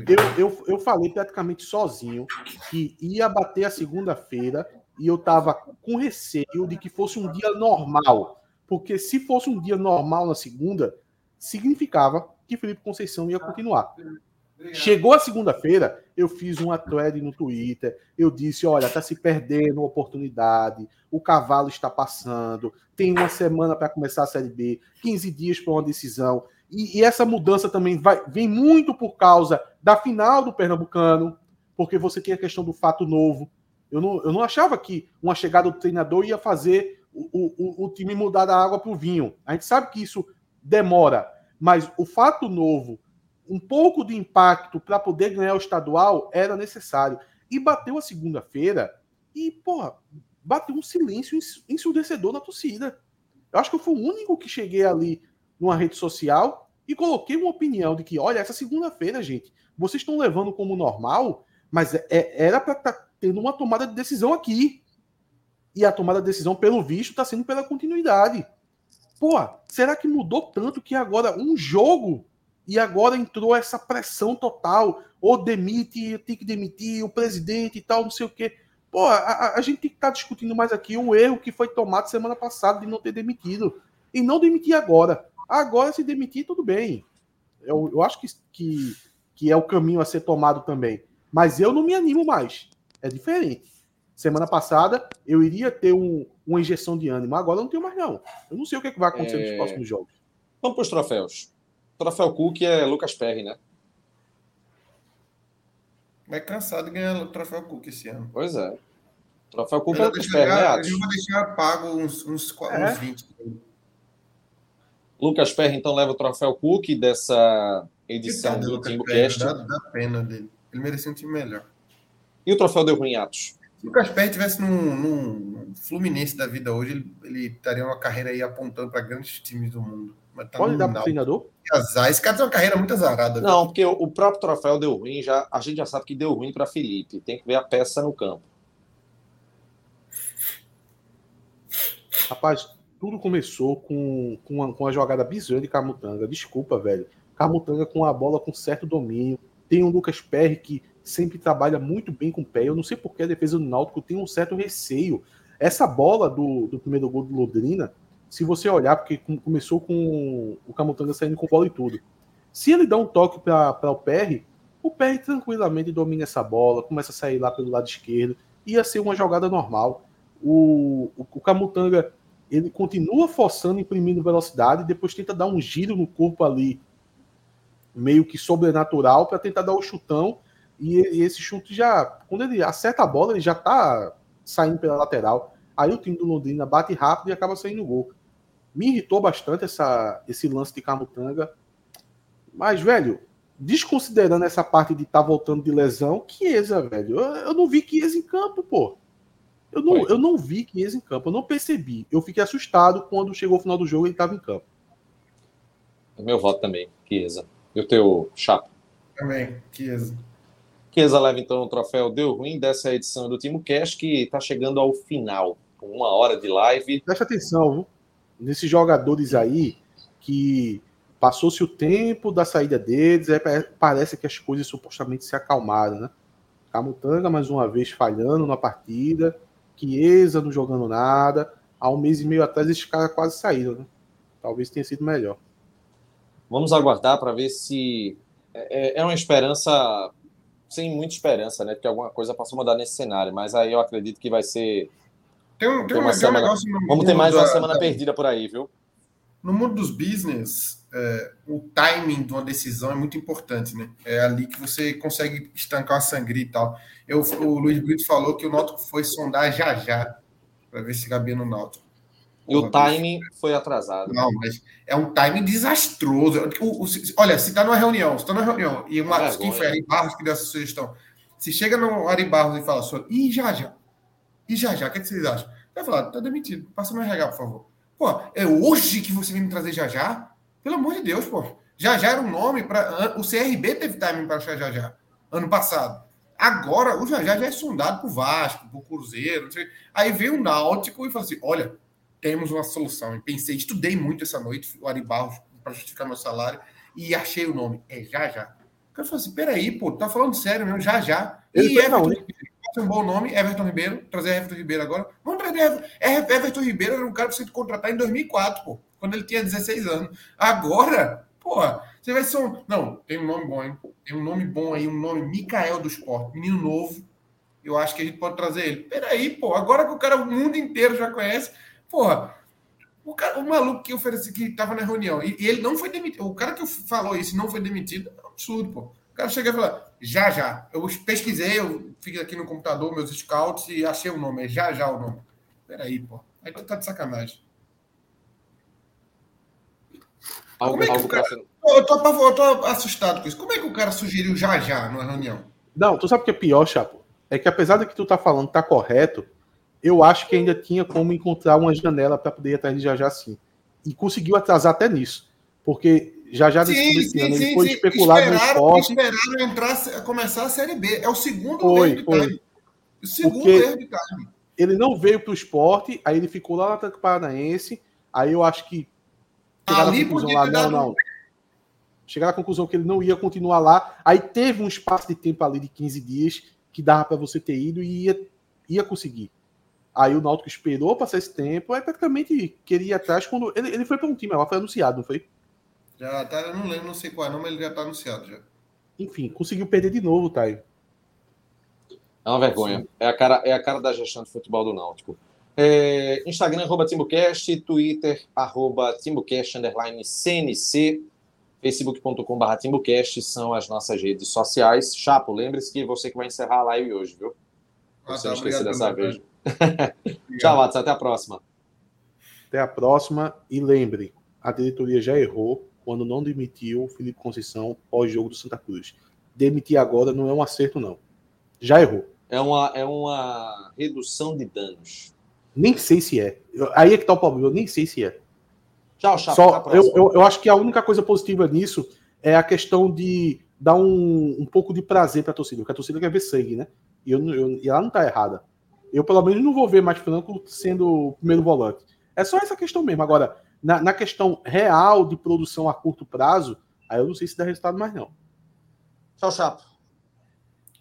eu, eu, eu falei praticamente sozinho que ia bater a segunda-feira e eu tava com receio de que fosse um dia normal. Porque se fosse um dia normal na segunda, significava que Felipe Conceição ia continuar. Chegou a segunda-feira, eu fiz uma thread no Twitter, eu disse, olha, tá se perdendo oportunidade, o cavalo está passando, tem uma semana para começar a Série B, 15 dias para uma decisão. E, e, essa mudança também vai, vem muito por causa da final do Pernambucano, porque você tem a questão do fato novo. Eu não, eu não achava que uma chegada do treinador ia fazer o, o, o time mudar da água para o vinho. A gente sabe que isso demora, mas o fato novo, um pouco de impacto para poder ganhar o estadual era necessário. E bateu a segunda-feira e, porra, bateu um silêncio ensurdecedor na torcida. Eu acho que eu fui o único que cheguei ali numa rede social e coloquei uma opinião de que, olha, essa segunda-feira, gente, vocês estão levando como normal, mas é, é era para estar tá tendo uma tomada de decisão aqui. E a tomada de decisão, pelo visto, está sendo pela continuidade. Pô, será que mudou tanto que agora um jogo e agora entrou essa pressão total? Ou demite, tem que demitir o presidente e tal, não sei o quê. Pô, a, a gente tem que estar tá discutindo mais aqui o erro que foi tomado semana passada de não ter demitido. E não demitir agora. Agora, se demitir, tudo bem. Eu, eu acho que, que, que é o caminho a ser tomado também. Mas eu não me animo mais. É diferente. Semana passada eu iria ter um, uma injeção de ânimo. Agora eu não tenho mais, não. Eu não sei o que, é que vai acontecer é... nos próximos jogos. Vamos para os troféus. Troféu Cook é Lucas Perry, né? Vai cansado de ganhar o troféu Cook esse ano. Pois é. Troféu Cook é Lucas Perry, né? Eu vou deixar pago uns, uns, é? uns 20. Lucas Perry, então, leva o troféu Cook dessa edição do Timbucast. Dá, dá pena dele. Ele merecia um time melhor. E o troféu deu ruim Atos? Se o Lucas Perry tivesse num, num, Fluminense da vida hoje, ele, ele estaria uma carreira aí apontando para grandes times do mundo. Tá Pode dar para o treinador? Azar. Esse cara tem uma carreira muito azarada. Não, porque o, próprio troféu deu ruim, já, a gente já sabe que deu ruim para Felipe. Tem que ver a peça no campo. Rapaz, tudo começou com, com, uma, com uma jogada bizonha de Camutanga. Desculpa, velho. Camutanga com a bola com certo domínio. Tem o Lucas Perry que sempre trabalha muito bem com o pé. Eu não sei porque a defesa do Náutico tem um certo receio. Essa bola do, do primeiro gol do Londrina se você olhar, porque começou com o Camutanga saindo com bola e tudo. Se ele dá um toque para o PR, o PR tranquilamente domina essa bola, começa a sair lá pelo lado esquerdo, ia ser uma jogada normal. O, o, o Camutanga ele continua forçando, imprimindo velocidade, depois tenta dar um giro no corpo ali, meio que sobrenatural, para tentar dar o chutão. E, e, esse chute já, quando ele acerta a bola, ele já tá saindo pela lateral. Aí o time do Londrina bate rápido e acaba saindo gol. Me irritou bastante essa, esse lance de Camutanga. Mas, velho, desconsiderando essa parte de estar tá voltando de lesão, Chiesa, velho. Eu, eu não vi Chiesa em campo, pô. Eu não, eu não vi Chiesa em campo, eu não percebi. Eu fiquei assustado quando chegou o final do jogo e ele estava em campo. É meu voto também, Chiesa. E o teu Chapo? Também, Chiesa. Chiesa leva então o troféu Deu Ruim dessa edição do Timo Cash, que está chegando ao final, com uma hora de live. Presta atenção, viu? Nesses jogadores aí que passou-se o tempo da saída deles, parece que as coisas supostamente se acalmaram, né? Camutanga mais uma vez falhando na partida, Chiesa não jogando nada. Há um mês e meio atrás esses caras quase saíram, né? Talvez tenha sido melhor. Vamos aguardar para ver se é, é, é uma esperança sem muita esperança, né? Porque alguma coisa possa mudar nesse cenário, mas aí eu acredito que vai ser tem um, tem uma, tem um negócio Vamos ter mais uma da, semana da, perdida por aí, viu? No mundo dos business, é, o timing de uma decisão é muito importante, né? É ali que você consegue estancar a sangria e tal. Eu, o Luiz Brito falou que o Náutico foi sondar já já para ver se cabia no Náutico. E o timing foi atrasado. Não, mas é um timing desastroso. O, o, olha, se está numa reunião, se está numa reunião, e o Marcos, quem foi Ari Barros que deu essa sugestão, se chega no Ari Barros e fala assim, e já já, e já já, o que, é que vocês acham? Vai falar, tá demitido. Passa meu RH, por favor. Pô, é hoje que você vem me trazer já já? Pelo amor de Deus, pô. Já já era um nome para. O CRB teve timing para achar já já. Ano passado. Agora, o já já já é sondado pro Vasco, pro Cruzeiro. Não sei. Aí veio o Náutico e falou assim: olha, temos uma solução. E pensei, estudei muito essa noite, o Ari Barros, para justificar meu salário, e achei o nome. É já já. O cara falou assim: peraí, pô, tá falando sério mesmo, já já. Ele e Everton, um bom nome, Everton Ribeiro, trazer Everton Ribeiro agora. Vamos trazer Everton. Everton Ribeiro era um cara para você contratar em 2004, pô, quando ele tinha 16 anos. Agora, pô, você vai ser um. Não, tem um nome bom, hein? Tem um nome bom aí, um nome Micael do Esporte, menino novo. Eu acho que a gente pode trazer ele. Peraí, pô, agora que o cara, o mundo inteiro já conhece, porra. O, cara, o maluco que ofereceu, que estava na reunião, e, e, ele não foi demitido. O cara que falou isso não foi demitido, é um absurdo, pô. O cara chega e fala: já já. Eu pesquisei, eu fiz aqui no computador meus scouts e achei o nome. É já já o nome. Peraí, pô. Aí tu tá de sacanagem. Algo, Como é que o cara... eu, tô, eu tô assustado com isso. Como é que o cara sugeriu já já numa reunião? Não, tu sabe o que é pior, Chapo? É que apesar de que tu tá falando tá correto, eu acho que ainda tinha como encontrar uma janela para poder ir atrás de já já sim. E conseguiu atrasar até nisso. Porque já já sim, sim, sim, ele foi sim. especulado esperaram, no esporte. Esperaram entrar, começar a Série B. É o segundo foi, erro foi. de O segundo Porque erro de time. Ele não veio para o esporte, aí ele ficou lá no Atlético Paranaense. Aí eu acho que. Ali podia lá, não, não. Chegar à conclusão que ele não ia continuar lá. Aí teve um espaço de tempo ali de 15 dias que dava para você ter ido e ia, ia conseguir. Aí o Náutico esperou passar esse tempo, aí praticamente queria ir atrás quando. Ele, ele foi para um time, ela foi anunciado, não foi? Já tá, eu não lembro, não sei qual é, não, mas ele já tá anunciado já. Enfim, conseguiu perder de novo, Thay. É uma vergonha. É a, cara, é a cara da gestão de futebol do Náutico. É, Instagram, arroba TimbuCast, Twitter, arroba TimbuCast, underline CNC, facebook.com.br TimbuCast são as nossas redes sociais. Chapo, lembre-se que você que vai encerrar a live hoje, viu? Ah, você tá, não esquecer dessa vez. Tchau, Watson, até a próxima. Até a próxima e lembre, a diretoria já errou quando não demitiu o Felipe Conceição pós-jogo do Santa Cruz. Demitir agora não é um acerto, não. Já errou. É uma, é uma redução de danos. Nem sei se é. Aí é que tá o problema, eu nem sei se é. Tchau, Chapo. Só, eu, eu, eu, acho que a única coisa positiva nisso é a questão de dar um, um pouco de prazer para a torcida, porque a torcida quer ver sangue, né? E, eu, eu, e ela não está errada. Eu, pelo menos, não vou ver mais Franco sendo o primeiro volante. É só essa questão mesmo. Agora, na, na questão real de produção a curto prazo, aí eu não sei se dá resultado mais, não. Tchau, Chapo.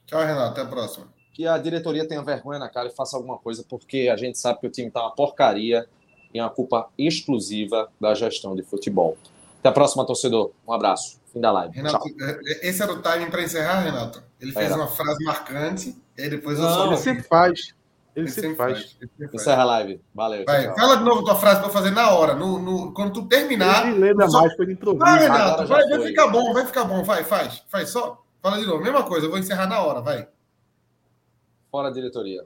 Tchau, Renato. Até a próxima. Que a diretoria tenha vergonha na cara e faça alguma coisa, porque a gente sabe que o time tá uma porcaria e é uma culpa exclusiva da gestão de futebol. Até a próxima, torcedor. Um abraço. Fim da live. Renato, Tchau. É, esse era o timing para encerrar, Renato? Ele fez era. uma frase marcante e aí depois Não, eu Ele sempre faz. Ele, ele sempre, faz. faz. Ele sempre Encerra a live. Valeu. Vai, tchau. Fala de novo tua frase para fazer na hora. No, no, quando tu terminar. Ele lembra só... mais, foi de improviso. Vai, Renato, vai, vai ficar bom, vai ficar bom. Vai, faz. Faz só. Fala de novo. Mesma coisa, eu vou encerrar na hora, vai. Fora diretoria.